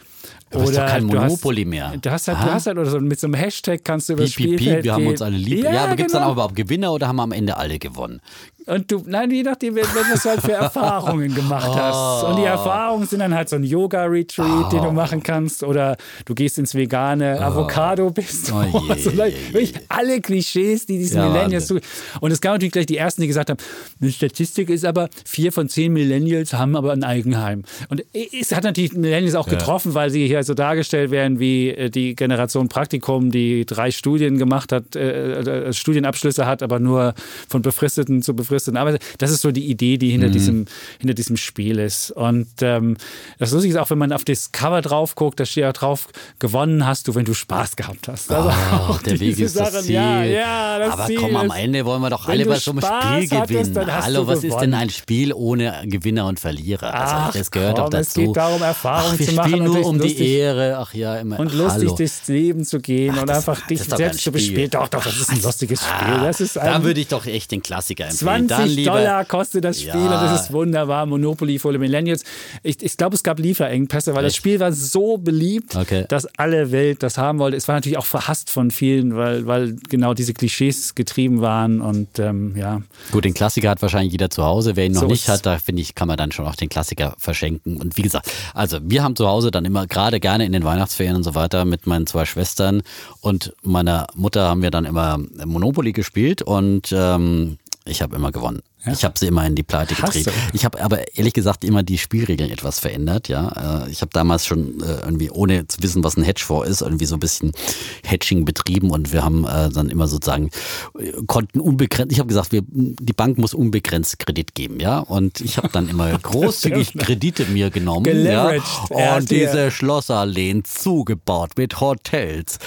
S1: Aber ist doch kein Monopoly
S2: hast,
S1: mehr.
S2: Du hast halt, du hast halt oder so mit so einem Hashtag kannst du über
S1: Piep, piep,
S2: Spielfeld
S1: piep, wir haben uns alle lieb. Ja, aber gibt es dann
S2: genau.
S1: auch überhaupt Gewinner oder haben am Ende alle gewonnen?
S2: Und du, nein, je nachdem, was du halt für [laughs] Erfahrungen gemacht hast. Und die
S1: Oh.
S2: Erfahrungen sind dann halt so ein Yoga-Retreat, den du machen kannst. Oder du gehst ins vegane Avocado bist.
S1: Oh je,
S2: like,
S1: je, je.
S2: wirklich alle Klischees, die diesen
S1: Ja,
S2: Millennials zu. Und es gab natürlich gleich die ersten, die gesagt haben, die Statistik ist aber, vier von zehn Millennials haben aber ein Eigenheim. Und es hat natürlich Millennials auch getroffen, weil sie hier so dargestellt werden wie äh, die Generation Praktikum, die drei Studien gemacht hat, äh, äh, Studienabschlüsse hat, aber nur von befristeten zu befristeten Arbeit. Das ist so die Idee, die
S1: Mhm.
S2: hinter, diesem, hinter diesem Spiel ist. Und ähm, das Lustige ist auch, wenn man auf das Cover drauf guckt, da steht auch drauf, gewonnen hast du, wenn du Spaß gehabt hast. Also
S1: Ach, [laughs]
S2: auch
S1: der Weg ist das
S2: Sachen,
S1: Ziel.
S2: Ja, ja, das
S1: Aber
S2: Ziel
S1: komm, am Ende wollen wir doch alle
S2: du
S1: bei so einem
S2: Spaß
S1: Spiel
S2: hattest,
S1: gewinnen.
S2: hast
S1: Hallo, was ist denn
S2: gewonnen.
S1: ein Spiel ohne Gewinner und Verlierer? Also,
S2: Ach,
S1: das gehört
S2: komm,
S1: doch
S2: es
S1: dazu.
S2: geht darum, Erfahrung
S1: Ach, wir
S2: zu machen
S1: spielen
S2: und
S1: nur um
S2: lustig-
S1: die Ehre. Ach ja, immer.
S2: und lustig
S1: Hallo.
S2: durchs Leben zu gehen und
S1: das-
S2: einfach
S1: das
S2: dich selbst zu
S1: Spiel.
S2: bespielen. Doch, doch, das ist ein lustiges Spiel. Das ist
S1: da
S2: ein
S1: würde ich doch echt den Klassiker empfehlen.
S2: 20
S1: Dann lieber,
S2: Dollar kostet das Spiel
S1: Ja.
S2: und das ist wunderbar. Monopoly for the Millennials. Ich, ich glaube, es gab Lieferengpässe, weil das
S1: Echt?
S2: Spiel war so beliebt,
S1: Okay.
S2: dass alle Welt das haben wollte. Es war natürlich auch verhasst von vielen, weil, weil genau diese Klischees getrieben waren und ähm, ja.
S1: Gut, den Klassiker hat wahrscheinlich jeder zu Hause. Wer ihn noch
S2: So
S1: nicht hat, da finde ich, kann man dann schon auch den Klassiker verschenken. Und wie gesagt, also wir haben zu Hause dann immer gerade gerne in den Weihnachtsferien und so weiter mit meinen zwei Schwestern und meiner Mutter haben wir dann immer Monopoly gespielt und ähm, ich habe immer gewonnen. Ich habe sie immer in die Pleite getrieben. Ich habe aber ehrlich gesagt immer die Spielregeln etwas verändert. Ja, Äh, ich habe damals schon äh, irgendwie ohne zu wissen, was ein Hedgefonds ist, irgendwie so ein bisschen Hedging betrieben und wir haben äh, dann immer sozusagen konnten unbegrenzt. Ich habe gesagt, wir, die Bank muss unbegrenzt Kredit geben, ja. Und ich habe dann immer [laughs] großzügig Kredite mir genommen, ja. Und diese Schlossalleen zugebaut mit Hotels,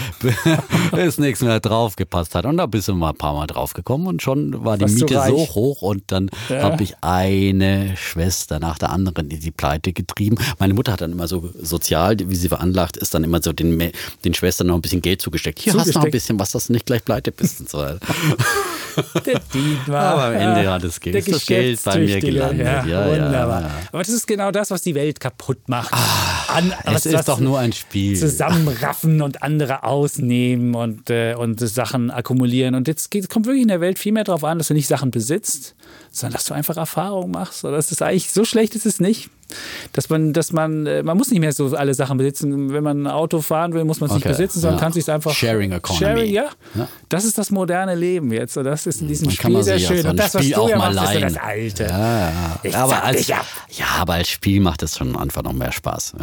S1: [laughs] bis nichts mehr draufgepasst hat. Und da bist du mal ein paar Mal draufgekommen und schon war die Miete so hoch und dann
S2: Ja.
S1: habe ich eine Schwester nach der anderen in die Pleite getrieben. Meine Mutter hat dann immer so sozial, wie sie veranlagt ist, dann immer so den, den Schwestern noch ein bisschen Geld zugesteckt. Hier hast du noch ein
S2: Zugesteckt.
S1: bisschen was, dass du nicht gleich pleite bist und so. [laughs]
S2: Der Dietmar.
S1: Aber am Ende
S2: Ja,
S1: hat es ist das Geld bei mir gelandet.
S2: Ja,
S1: Ja,
S2: wunderbar.
S1: ja.
S2: Aber das ist genau das, was die Welt kaputt macht. An,
S1: Es ist doch nur ein Spiel.
S2: Zusammenraffen und andere ausnehmen und, äh, und Sachen akkumulieren. Und jetzt geht, kommt wirklich in der Welt viel mehr darauf an, dass du nicht Sachen besitzt, sondern dass du einfach Erfahrung machst. Oder das ist eigentlich, so schlecht ist es nicht. Dass man, dass man, äh, man muss nicht mehr so alle Sachen besitzen. Wenn man ein Auto fahren will, muss man es nicht
S1: Okay,
S2: besitzen, sondern
S1: ja.
S2: kann sich einfach.
S1: Sharing Economy.
S2: Sharing, ja.
S1: Ja.
S2: Das ist das moderne Leben jetzt. Und das ist in diesem Spiel sehr schön.
S1: so
S2: und das, was
S1: Spiel
S2: du
S1: auch
S2: ja
S1: mal
S2: machst, ist das Alte.
S1: Ja, ja.
S2: Ich
S1: aber als, ja, aber als Spiel macht es schon einfach noch mehr Spaß.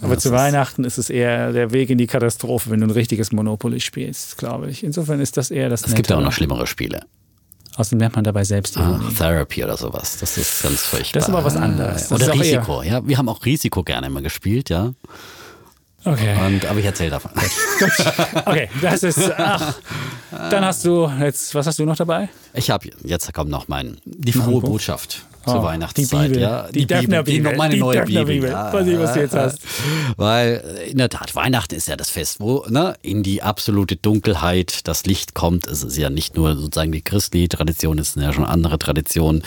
S2: Aber zu Weihnachten ist es eher der Weg in die Katastrophe, wenn du ein richtiges Monopoly spielst, glaube ich. Insofern ist das eher das
S1: Es gibt ja auch noch schlimmere Spiele.
S2: Außerdem lernt man dabei selbst
S1: Ah. Therapy oder sowas. Das ist ganz furchtbar.
S2: Das ist aber was anderes. Das
S1: Oder
S2: eher-
S1: Risiko. Ja, wir haben auch Risiko gerne immer gespielt, ja.
S2: Okay.
S1: Und, aber ich erzähle davon.
S2: Okay, das ist. Ach, dann hast du jetzt, was hast du noch dabei?
S1: Ich habe jetzt kommt noch mein die frohe
S2: Buch? Oh,
S1: zur Weihnachtszeit.
S2: die Bibel.
S1: Ja,
S2: Die
S1: die,
S2: Bibel.
S1: meine
S2: Die
S1: neue Bibel.
S2: Bibel.
S1: Ja,
S2: Weiß nicht, was du jetzt
S1: ja,
S2: hast.
S1: Weil äh, in der Tat Weihnachten ist ja das Fest, wo ne, in die absolute Dunkelheit das Licht kommt. Es ist ja nicht nur sozusagen die christliche Tradition, es sind ja schon andere Traditionen,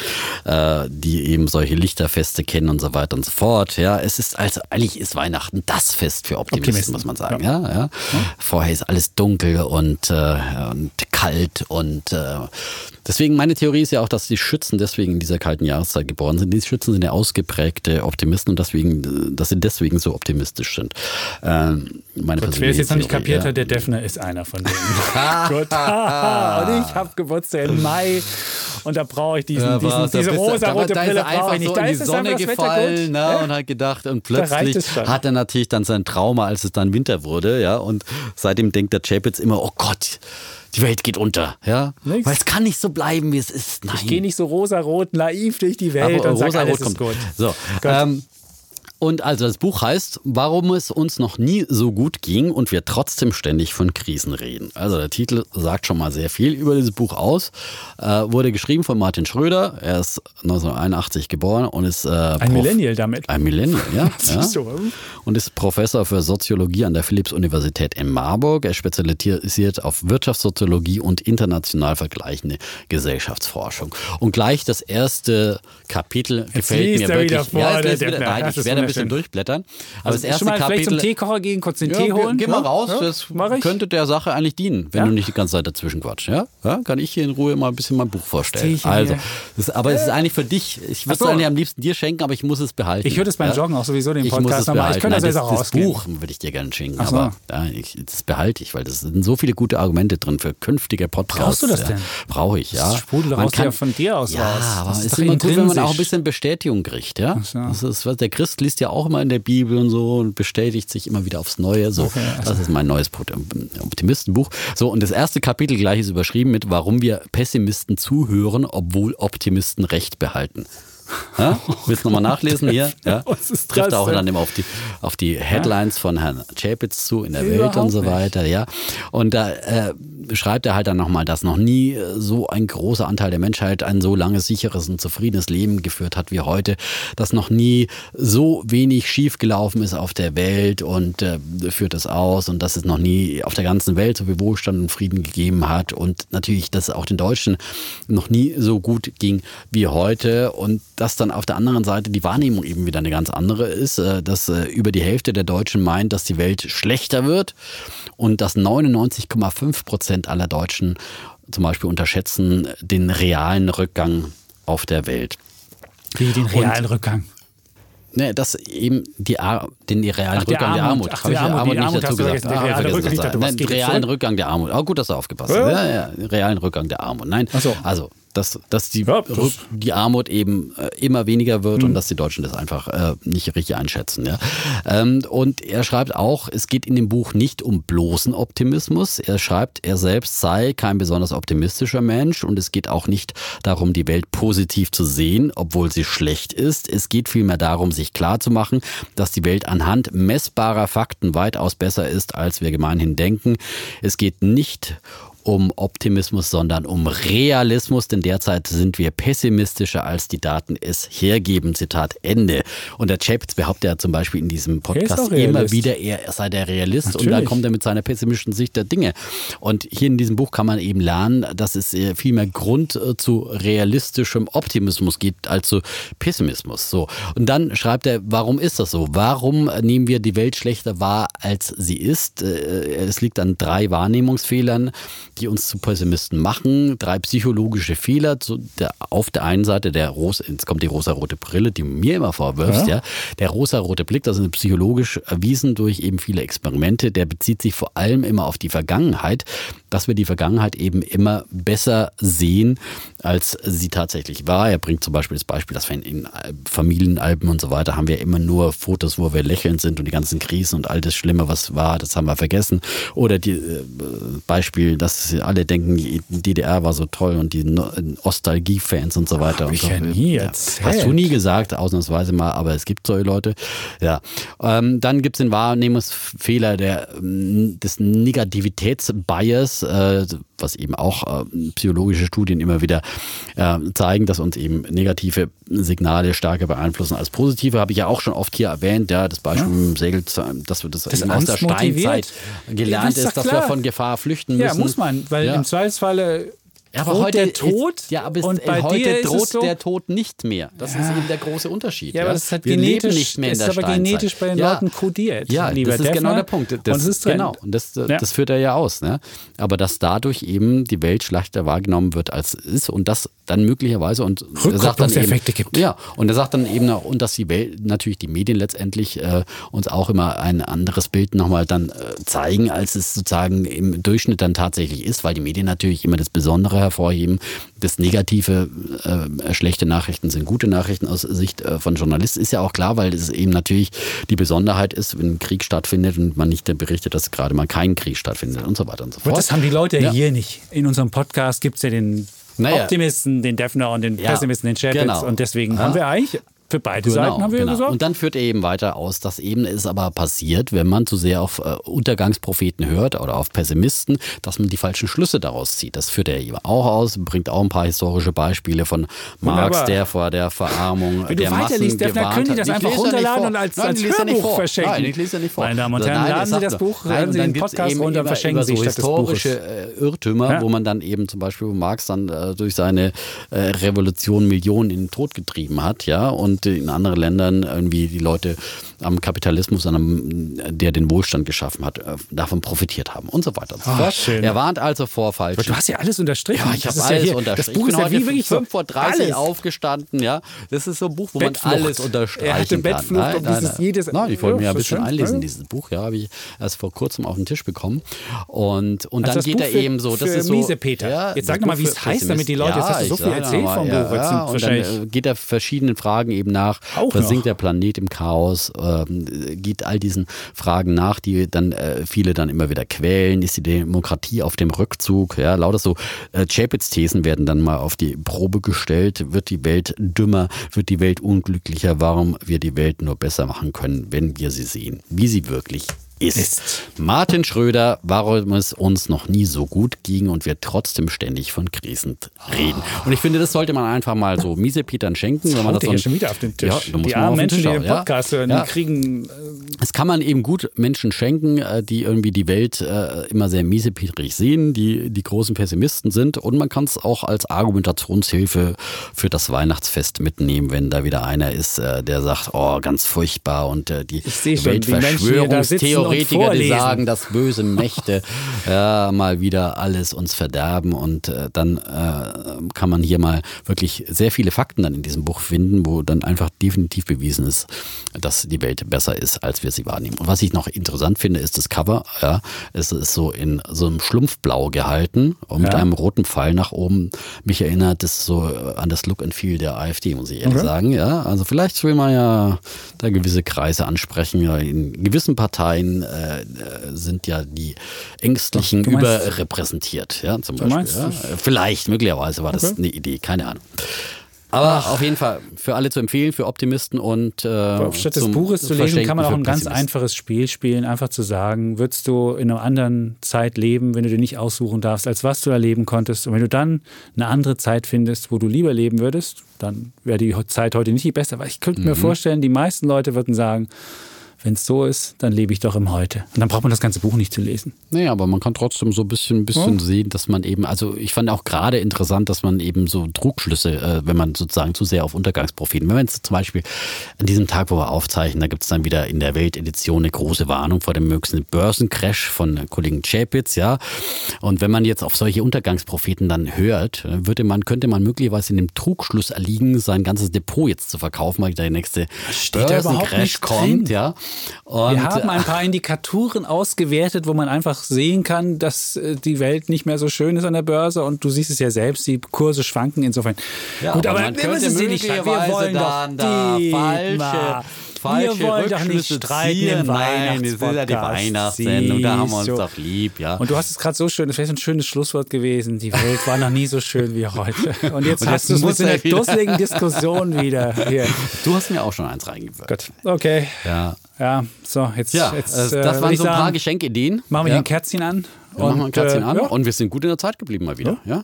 S1: äh, die eben solche Lichterfeste kennen und so weiter und so fort. Ja, es ist also eigentlich ist Weihnachten das Fest für Optimisten,
S2: Optimisten.
S1: muss man sagen. Ja. Ja, Vorher ist alles dunkel und, äh, und kalt und äh, deswegen meine Theorie ist ja auch, dass die Schützen deswegen in dieser kalten Jahreszeit geboren sind. Die Schützen sind ja ausgeprägte Optimisten und deswegen, dass sie deswegen so optimistisch sind. Ähm, meine
S2: Und wer es jetzt noch nicht kapiert hat, der Defner ist einer von denen. [laughs] Gut. [laughs] und ich habe Geburtstag im Mai und da brauche ich diesen,
S1: Ja,
S2: diesen, diese rosa-rote Brille
S1: einfach
S2: brauche ich nicht.
S1: so
S2: Da
S1: in die
S2: ist es
S1: Sonne
S2: einfach
S1: gefallen
S2: gut.
S1: ne,
S2: Ja.
S1: und hat gedacht und plötzlich hat er natürlich dann sein Trauma, als es dann Winter wurde, ja und seitdem denkt der Chapitz immer, oh Gott, die Welt geht unter, ja,
S2: Nix.
S1: weil es kann nicht so bleiben, wie es ist. Nein.
S2: Ich gehe nicht so rosarot naiv durch die Welt
S1: Aber
S2: und sage,
S1: Rosarot
S2: alles ist gut.
S1: So,
S2: Gut.
S1: ähm, und also das Buch heißt, warum es uns noch nie so gut ging und wir trotzdem ständig von Krisen reden. Also der Titel sagt schon mal sehr viel über dieses Buch aus. Äh, wurde geschrieben von Martin Schröder. Er ist 1981 geboren und ist äh,
S2: Ein
S1: Prof-
S2: Millennial damit.
S1: Ein Millennial, ja. [laughs] ja. Und ist Professor für Soziologie an der Philipps-Universität in Marburg. Er spezialisiert auf Wirtschaftssoziologie und international vergleichende Gesellschaftsforschung. Und gleich das erste Kapitel gefällt
S2: liest
S1: mir wirklich.
S2: vor,
S1: ja,
S2: der
S1: nein, ich werde bisschen
S2: schön.
S1: durchblättern. Aber
S2: Also
S1: das erste
S2: mal vielleicht zum
S1: Kapitel.
S2: Teekocher gehen, kurz den
S1: Ja,
S2: Tee
S1: geh-
S2: holen.
S1: Geh mal
S2: Ja,
S1: raus,
S2: ja,
S1: das könnte der Sache eigentlich dienen, wenn
S2: Ja?
S1: du nicht die ganze Zeit dazwischen quatschst. Ja? Ja, kann ich hier in Ruhe mal ein bisschen mein Buch vorstellen.
S2: Teechen
S1: Also, das, aber es ist eigentlich für dich. Ich würde es
S2: so.
S1: eigentlich am liebsten dir schenken, aber ich muss es behalten.
S2: Ich würde es beim
S1: ja?
S2: Joggen auch sowieso den Podcast nochmal. Ich könnte das jetzt auch
S1: das. Buch würde ich dir gerne schenken, aber ja, das behalte ich, weil das sind so viele gute Argumente drin für künftige Podcasts.
S2: Brauchst du das
S1: ja.
S2: denn?
S1: Brauche ich, ja.
S2: Das sprudelt
S1: Man
S2: raus ja von dir aus
S1: ja,
S2: raus.
S1: aber
S2: Das
S1: es
S2: ist
S1: immer gut, wenn man auch ein bisschen Bestätigung kriegt, ja.
S2: so.
S1: Das ist, was der Christ liest ja auch immer in der Bibel und so und bestätigt sich immer wieder aufs Neue. So,
S2: Okay, also
S1: das ist mein neues Pot- Optimistenbuch. So, und das erste Kapitel gleich ist überschrieben mit, warum wir Pessimisten zuhören, obwohl Optimisten Recht behalten. Ja? Willst du nochmal nachlesen hier? [laughs] Ja?
S2: Was ist
S1: Trifft auch dann immer auf die, auf die Headlines von Herrn Chapitz zu in der Welt und
S2: Überhaupt
S1: so
S2: nicht.
S1: weiter, ja. Und da äh, beschreibt er halt dann nochmal, dass noch nie äh, so ein großer Anteil der Menschheit ein so langes, sicheres und zufriedenes Leben geführt hat wie heute, dass noch nie so wenig schiefgelaufen ist auf der Welt und äh, führt es aus und dass es noch nie auf der ganzen Welt so viel Wohlstand und Frieden gegeben hat und natürlich, dass es auch den Deutschen noch nie so gut ging wie heute und dass dann auf der anderen Seite die Wahrnehmung eben wieder eine ganz andere ist, äh, dass äh, über die Hälfte der Deutschen meint, dass die Welt schlechter wird und dass 99,5 Prozent aller Deutschen zum Beispiel unterschätzen den realen Rückgang auf der Welt.
S2: Wie den realen Rückgang.
S1: Ne, dass eben die Ar den realen
S2: Ach,
S1: Rückgang der
S2: Armut.
S1: Armut.
S2: Ach,
S1: Hab ich
S2: die Armut, die
S1: nicht
S2: Armut
S1: dazu gesagt.
S2: vergessen. Der
S1: Ah,
S2: Rückgang, dachte,
S1: Nein, realen? Rückgang der Armut. Oh, gut, dass du aufgepasst
S2: Ja.
S1: hast. Ja, ja, realen Rückgang der Armut. Nein,
S2: so.
S1: also dass, dass die,
S2: Ja, das-
S1: die Armut eben äh, immer weniger wird
S2: Mhm.
S1: und dass die Deutschen das einfach äh, nicht richtig einschätzen. Ja? Ähm, und er schreibt auch, es geht in dem Buch nicht um bloßen Optimismus. Er schreibt, er selbst sei kein besonders optimistischer Mensch und es geht auch nicht darum, die Welt positiv zu sehen, obwohl sie schlecht ist. Es geht vielmehr darum, sich klarzumachen, dass die Welt anhand messbarer Fakten weitaus besser ist, als wir gemeinhin denken. Es geht nicht um Optimismus, sondern um Realismus, denn derzeit sind wir pessimistischer, als die Daten es hergeben. Zitat Ende. Und der Chapitz behauptet ja zum Beispiel in diesem Podcast immer wieder, er sei der Realist und
S2: Natürlich.
S1: dann kommt er mit seiner pessimistischen Sicht der Dinge. Und hier in diesem Buch kann man eben lernen, dass es äh, viel mehr Grund äh, zu realistischem Optimismus gibt als zu Pessimismus. So. Und dann schreibt er, warum ist das so? Warum nehmen wir die Welt schlechter wahr, als sie ist? Äh, Es liegt an drei Wahrnehmungsfehlern, die uns zu Pessimisten machen. Drei psychologische Fehler. Der, auf der einen Seite der rosa, jetzt kommt die rosa-rote Brille, die mir immer vorwirfst, ja.
S2: Ja.
S1: Der rosa-rote Blick, das ist psychologisch erwiesen durch eben viele Experimente, der bezieht sich vor allem immer auf die Vergangenheit, dass wir die Vergangenheit eben immer besser sehen, als sie tatsächlich war. Er bringt zum Beispiel das Beispiel, dass wir in, in Familienalben und so weiter haben wir immer nur Fotos, wo wir lächelnd sind und die ganzen Krisen und all das Schlimme, was war, das haben wir vergessen. Oder die äh, Beispiel, dass alle denken, die DDR war so toll und die No- Nostalgie-Fans und so weiter.
S2: Hab
S1: und
S2: ich
S1: so.
S2: ja nie erzählt.
S1: Hast du nie gesagt, ausnahmsweise mal, aber es gibt solche Leute. Ja. Ähm, dann gibt es den Wahrnehmungsfehler der, ähm, des Negativitätsbias, äh, was eben auch äh, psychologische Studien immer wieder äh, zeigen, dass uns eben negative Signale stärker beeinflussen als positive. Habe ich ja auch schon oft hier erwähnt, ja, das Beispiel mit dem Segel, dass wir das,
S2: Das
S1: aus der
S2: motiviert.
S1: Steinzeit gelernt
S2: Ja, ist
S1: dass wir
S2: klar.
S1: von Gefahr flüchten müssen.
S2: Ja, muss man, weil
S1: Ja.
S2: im Zweifelsfalle
S1: Ja, aber
S2: droht
S1: heute
S2: der Tod
S1: ist, ja, aber
S2: und bei
S1: heute
S2: dir ist
S1: droht
S2: es so,
S1: der Tod nicht mehr. Das ist eben der große Unterschied.
S2: Ja, aber das ist halt
S1: Wir
S2: genetisch,
S1: nicht mehr in
S2: ist
S1: der
S2: aber
S1: Steinzeit.
S2: genetisch bei den
S1: ja.
S2: Leuten kodiert.
S1: Ja,
S2: lieber
S1: das ist
S2: Defner.
S1: genau der Punkt. Das,
S2: und es ist.
S1: Genau, und das,
S2: Ja.
S1: das führt er ja aus. Ne? Aber dass dadurch eben die Welt schlechter wahrgenommen wird, als es ist und das dann möglicherweise und er sagt dann eben,
S2: gibt.
S1: Ja, und er sagt dann eben auch, und dass die Welt, natürlich die Medien letztendlich äh, uns auch immer ein anderes Bild nochmal dann äh, zeigen, als es sozusagen im Durchschnitt dann tatsächlich ist, weil die Medien natürlich immer das Besondere hervorheben. Das Negative, äh, schlechte Nachrichten sind gute Nachrichten aus Sicht äh, von Journalisten, ist ja auch klar, weil es eben natürlich die Besonderheit ist, wenn ein Krieg stattfindet und man nicht berichtet, dass gerade mal kein Krieg stattfindet und so weiter und so fort.
S2: das haben die Leute
S1: Ja.
S2: hier nicht. In unserem Podcast gibt es ja den
S1: Naja.
S2: Optimisten, den Defner und den
S1: Ja,
S2: Pessimisten, den Chapitz.
S1: genau.
S2: Und deswegen
S1: Ja.
S2: haben wir eigentlich für beide Seiten haben wir
S1: genau.
S2: gesagt.
S1: Und dann führt er eben weiter aus, dass eben es aber passiert, wenn man zu sehr auf äh, Untergangspropheten hört oder auf Pessimisten, dass man die falschen Schlüsse daraus zieht. Das führt er eben auch aus, bringt auch ein paar historische Beispiele von Marx,
S2: Wunderbar.
S1: der vor der Verarmung
S2: Wenn
S1: der Massen
S2: Defner,
S1: gewarnt
S2: können die das einfach
S1: ja
S2: runterladen und als-
S1: Nein,
S2: als
S1: ja
S2: Hörbuch verschenken.
S1: Nein, ich lese ja nicht vor.
S2: Meine Damen und Herren, laden Sie das Buch,
S1: Nein,
S2: laden
S1: und
S2: Sie
S1: dann
S2: den Podcast
S1: eben
S2: runter und verschenken Sie
S1: so historische äh, Irrtümer,
S2: Ja.
S1: wo man dann eben zum Beispiel, Marx dann äh, durch seine äh, Revolution Millionen in den Tod getrieben hat, ja, und und in anderen Ländern irgendwie die Leute am Kapitalismus, an einem, der den Wohlstand geschaffen hat, äh, davon profitiert haben und so weiter und so
S2: Ah,
S1: fort.
S2: schön.
S1: Er warnt also vor
S2: Aber
S1: falschen
S2: du hast ja alles unterstrichen.
S1: ja, ich
S2: Das
S1: habe
S2: ist ja
S1: alles
S2: hier-
S1: unterstrichen.
S2: Das Buch
S1: ich
S2: ist
S1: bin
S2: ja
S1: heute
S2: wie wirklich so
S1: 5 vor 30
S2: alles.
S1: aufgestanden, ja. Das ist so ein Buch, wo
S2: Bettflucht.
S1: man alles unterstreichen
S2: Er hatte
S1: kann.
S2: Bettflucht und dieses jedes-
S1: Nein, ich wollte mir
S2: Ja,
S1: ein
S2: ist
S1: bisschen einlesen,
S2: Ja.
S1: dieses Buch, ja, habe ich erst vor kurzem auf den Tisch bekommen. Und, und
S2: Also
S1: dann geht
S2: Buch
S1: er
S2: für-
S1: eben so, das ist so.
S2: Miesepeter.
S1: Ja,
S2: Jetzt sag
S1: das
S2: doch mal,
S1: Buch
S2: wie es heißt, damit die Leute- jetzt hast du so viel erzählt vom Buch.
S1: Ja, dann äh, geht er verschiedenen Fragen eben nach.
S2: Auch
S1: Versinkt
S2: noch.
S1: der Planet im Chaos? Ähm, geht all diesen Fragen nach, die dann äh, viele dann immer wieder quälen. Ist die Demokratie auf dem Rückzug? Ja, lauter so äh, Chapitz-Thesen werden dann mal auf die Probe gestellt. Wird die Welt dümmer? Wird die Welt unglücklicher? Warum wir die Welt nur besser machen können, wenn wir sie sehen, wie sie wirklich ist.
S2: Ist.
S1: Martin Schröder, warum es uns noch nie so gut ging und wir trotzdem ständig von Krisen reden. Und ich finde, das sollte man einfach mal so Miesepetern schenken. Wenn man das so
S2: schon wieder auf den Tisch.
S1: Ja,
S2: die armen Menschen, die den
S1: ja.
S2: Podcast hören,
S1: Ja.
S2: die kriegen. äh,
S1: Es kann man eben gut Menschen schenken, äh, die irgendwie die Welt äh, immer sehr miesepetrig sehen, die die großen Pessimisten sind. Und man kann es auch als Argumentationshilfe für das Weihnachtsfest mitnehmen, wenn da wieder einer ist, der sagt, oh, ganz furchtbar und die
S2: schon,
S1: Weltverschwörungstheoretiker, die sagen, dass böse Mächte [laughs] ja, mal wieder alles uns verderben. Und äh, dann äh, kann man hier mal wirklich sehr viele Fakten dann in diesem Buch finden, wo dann einfach definitiv bewiesen ist, dass die Welt besser ist, als wir sie wahrnehmen. Und was ich noch interessant finde, ist das Cover. Ja, es ist so in so einem Schlumpfblau gehalten und mit
S2: Ja.
S1: einem roten Pfeil nach oben. Mich erinnert es so äh, an das Look and Feel der AfD, muss ich ehrlich
S2: Okay.
S1: sagen. Ja, also vielleicht will man ja da gewisse Kreise ansprechen. Ja, In gewissen Parteien äh, äh, sind ja die Ängstlichen
S2: meinst-
S1: überrepräsentiert. Ja, zum Beispiel. ja.
S2: das-
S1: Vielleicht, möglicherweise war das
S2: Okay.
S1: eine Idee, keine Ahnung. Aber auf jeden Fall für alle zu empfehlen, für Optimisten und äh,
S2: Statt des Buches zu lesen, kann man auch ein ganz einfaches Spiel spielen, einfach zu sagen, würdest du in einer anderen Zeit leben, wenn du dir nicht aussuchen darfst, als was du erleben konntest. Und wenn du dann eine andere Zeit findest, wo du lieber leben würdest, dann wäre die Zeit heute nicht die beste. Aber ich könnte mir
S1: Mhm.
S2: vorstellen, die meisten Leute würden sagen, wenn es so ist, dann lebe ich doch im Heute. Und dann braucht man das ganze Buch nicht zu lesen.
S1: Nee, aber man kann trotzdem so ein bisschen, ein bisschen sehen, dass man eben, also ich fand auch gerade interessant, dass man eben so Trugschlüsse, äh, wenn man sozusagen zu sehr auf Untergangspropheten, wenn man jetzt zum Beispiel an diesem Tag, wo wir aufzeichnen, da gibt es dann wieder in der Weltedition eine große Warnung vor dem möglichen Börsencrash von äh, Kollegen Chapitz, ja. Und wenn man jetzt auf solche Untergangspropheten dann hört, äh, würde man, könnte man möglicherweise in dem Trugschluss erliegen, sein ganzes Depot jetzt zu verkaufen, weil der nächste Börsencrash kommt,
S2: drin.
S1: ja. Und,
S2: Wir haben ein
S1: äh,
S2: paar Indikatoren ausgewertet, wo man einfach sehen kann, dass äh, die Welt nicht mehr so schön ist an der Börse. Und du siehst es ja selbst, die Kurse schwanken insofern.
S1: Ja,
S2: Gut, aber,
S1: man
S2: wir müssen sie nicht. Wir wollen
S1: dann
S2: doch
S1: da
S2: die
S1: falsche, falsche
S2: wir wollen doch nicht streiten
S1: ziehen.
S2: im
S1: Nein, es ist ja die. Weihnachtssendung, da haben wir uns
S2: du.
S1: doch lieb, ja.
S2: Und du hast es gerade so schön, das wäre so ein schönes Schlusswort gewesen. Die Welt war noch nie so schön wie heute. Und jetzt [laughs]
S1: Und
S2: hast du es mit so einer
S1: er
S2: dusseligen Diskussion wieder hier. [laughs]
S1: Du hast mir auch schon eins reingewirkt.
S2: Gut, okay.
S1: Ja,
S2: Ja, so, jetzt,
S1: ja
S2: jetzt
S1: äh,
S2: äh,
S1: das waren so ein paar Geschenkideen.
S2: Machen wir
S1: ja.
S2: hier ein Kerzchen an.
S1: Ja, machen wir ein Kerzchen
S2: äh,
S1: an.
S2: ja.
S1: Und wir sind gut in der Zeit geblieben mal wieder. Ja.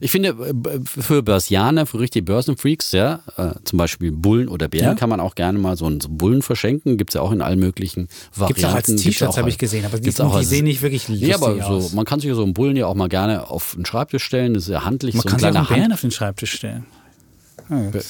S1: Ich finde, äh, für Börsianer, für richtige Börsenfreaks, ja, äh, zum Beispiel Bullen oder Bären, kann man auch gerne mal so einen so Bullen verschenken. Gibt es ja auch in allen möglichen Varianten.
S2: Gibt's auch als T-Shirts, habe ich gesehen, aber die,
S1: auch
S2: die
S1: als-
S2: sehen nicht wirklich lustig
S1: Nee, aber so,
S2: aus.
S1: man kann sich so einen Bullen ja auch mal gerne auf den Schreibtisch stellen. Das ist ja handlich,
S2: Man
S1: so
S2: kann sich auch einen Bären
S1: Hand.
S2: auf den Schreibtisch stellen.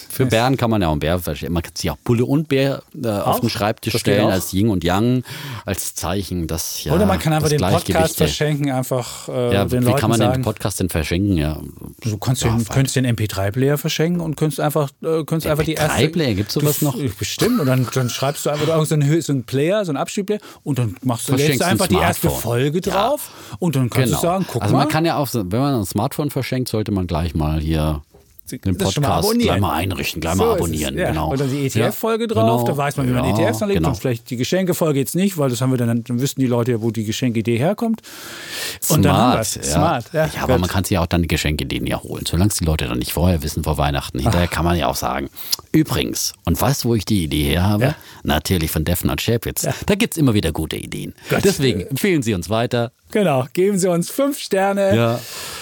S1: Für Bären kann man ja auch einen Bär verstehen. Man kann sich auch Bulle und Bär äh, auf den Schreibtisch stellen als Yin und Yang, als Zeichen, dass ja
S2: Oder man kann einfach den Podcast verschenken, einfach äh,
S1: Ja,
S2: den
S1: wie
S2: Leuten
S1: kann man
S2: sagen.
S1: den Podcast denn verschenken? Ja,
S2: Du kannst
S1: Ja,
S2: den, könntest den MP3-Player verschenken und könntest einfach, äh, könntest einfach die erste.
S1: MP3-Player, gibt's sowas
S2: Du-
S1: noch?
S2: Bestimmt. Und dann, dann schreibst du einfach irgend so einen, so einen Player, so einen Abspielplayer und dann machst du, du
S1: ein
S2: einfach die erste. Folge
S1: Ja.
S2: drauf und dann kannst
S1: genau.
S2: du sagen, guck
S1: also
S2: mal.
S1: man kann ja auch, so- wenn man ein Smartphone verschenkt, sollte man gleich mal hier den
S2: das schon mal
S1: Podcast gleich mal einrichten, gleich
S2: So
S1: mal
S2: es,
S1: abonnieren.
S2: ja.
S1: Genau.
S2: Und dann die ETF-Folge drauf,
S1: genau.
S2: da weiß man, wie man
S1: Ja,
S2: ETFs anlegt.
S1: Genau.
S2: Und vielleicht die Geschenkefolge jetzt nicht, weil das haben wir dann, dann wüssten die Leute ja, wo die Geschenkidee herkommt. Und dann haben
S1: Smart, ja.
S2: Smart, ja.
S1: ja, aber man kann sich ja auch dann die Geschenke denen ja holen, solange es die Leute dann nicht vorher wissen vor Weihnachten. Hinterher kann man ja auch sagen, übrigens, und weißt du, wo ich die Idee her habe?
S2: Ja.
S1: Natürlich von Defner und Schäpitz. Da gibt es immer wieder gute Ideen.
S2: Gott.
S1: Deswegen empfehlen Sie uns weiter.
S2: Genau, geben Sie uns fünf Sterne.
S1: Ja,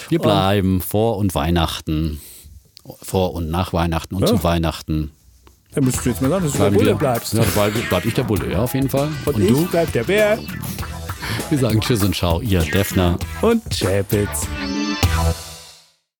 S1: wir bleiben vor und Weihnachten, vor und nach Weihnachten und
S2: Ja.
S1: zu Weihnachten.
S2: Dann müsstest du jetzt mal sagen, dass du der
S1: Bleiben
S2: Bulle bleibst.
S1: Ja, bleib, bleib ich der Bulle, ja, auf jeden Fall.
S2: Und,
S1: Und,
S2: ich
S1: du?
S2: bleib der Bär
S1: Wir sagen Tschüss und Ciao, ihr Defner.
S2: und Chapitz.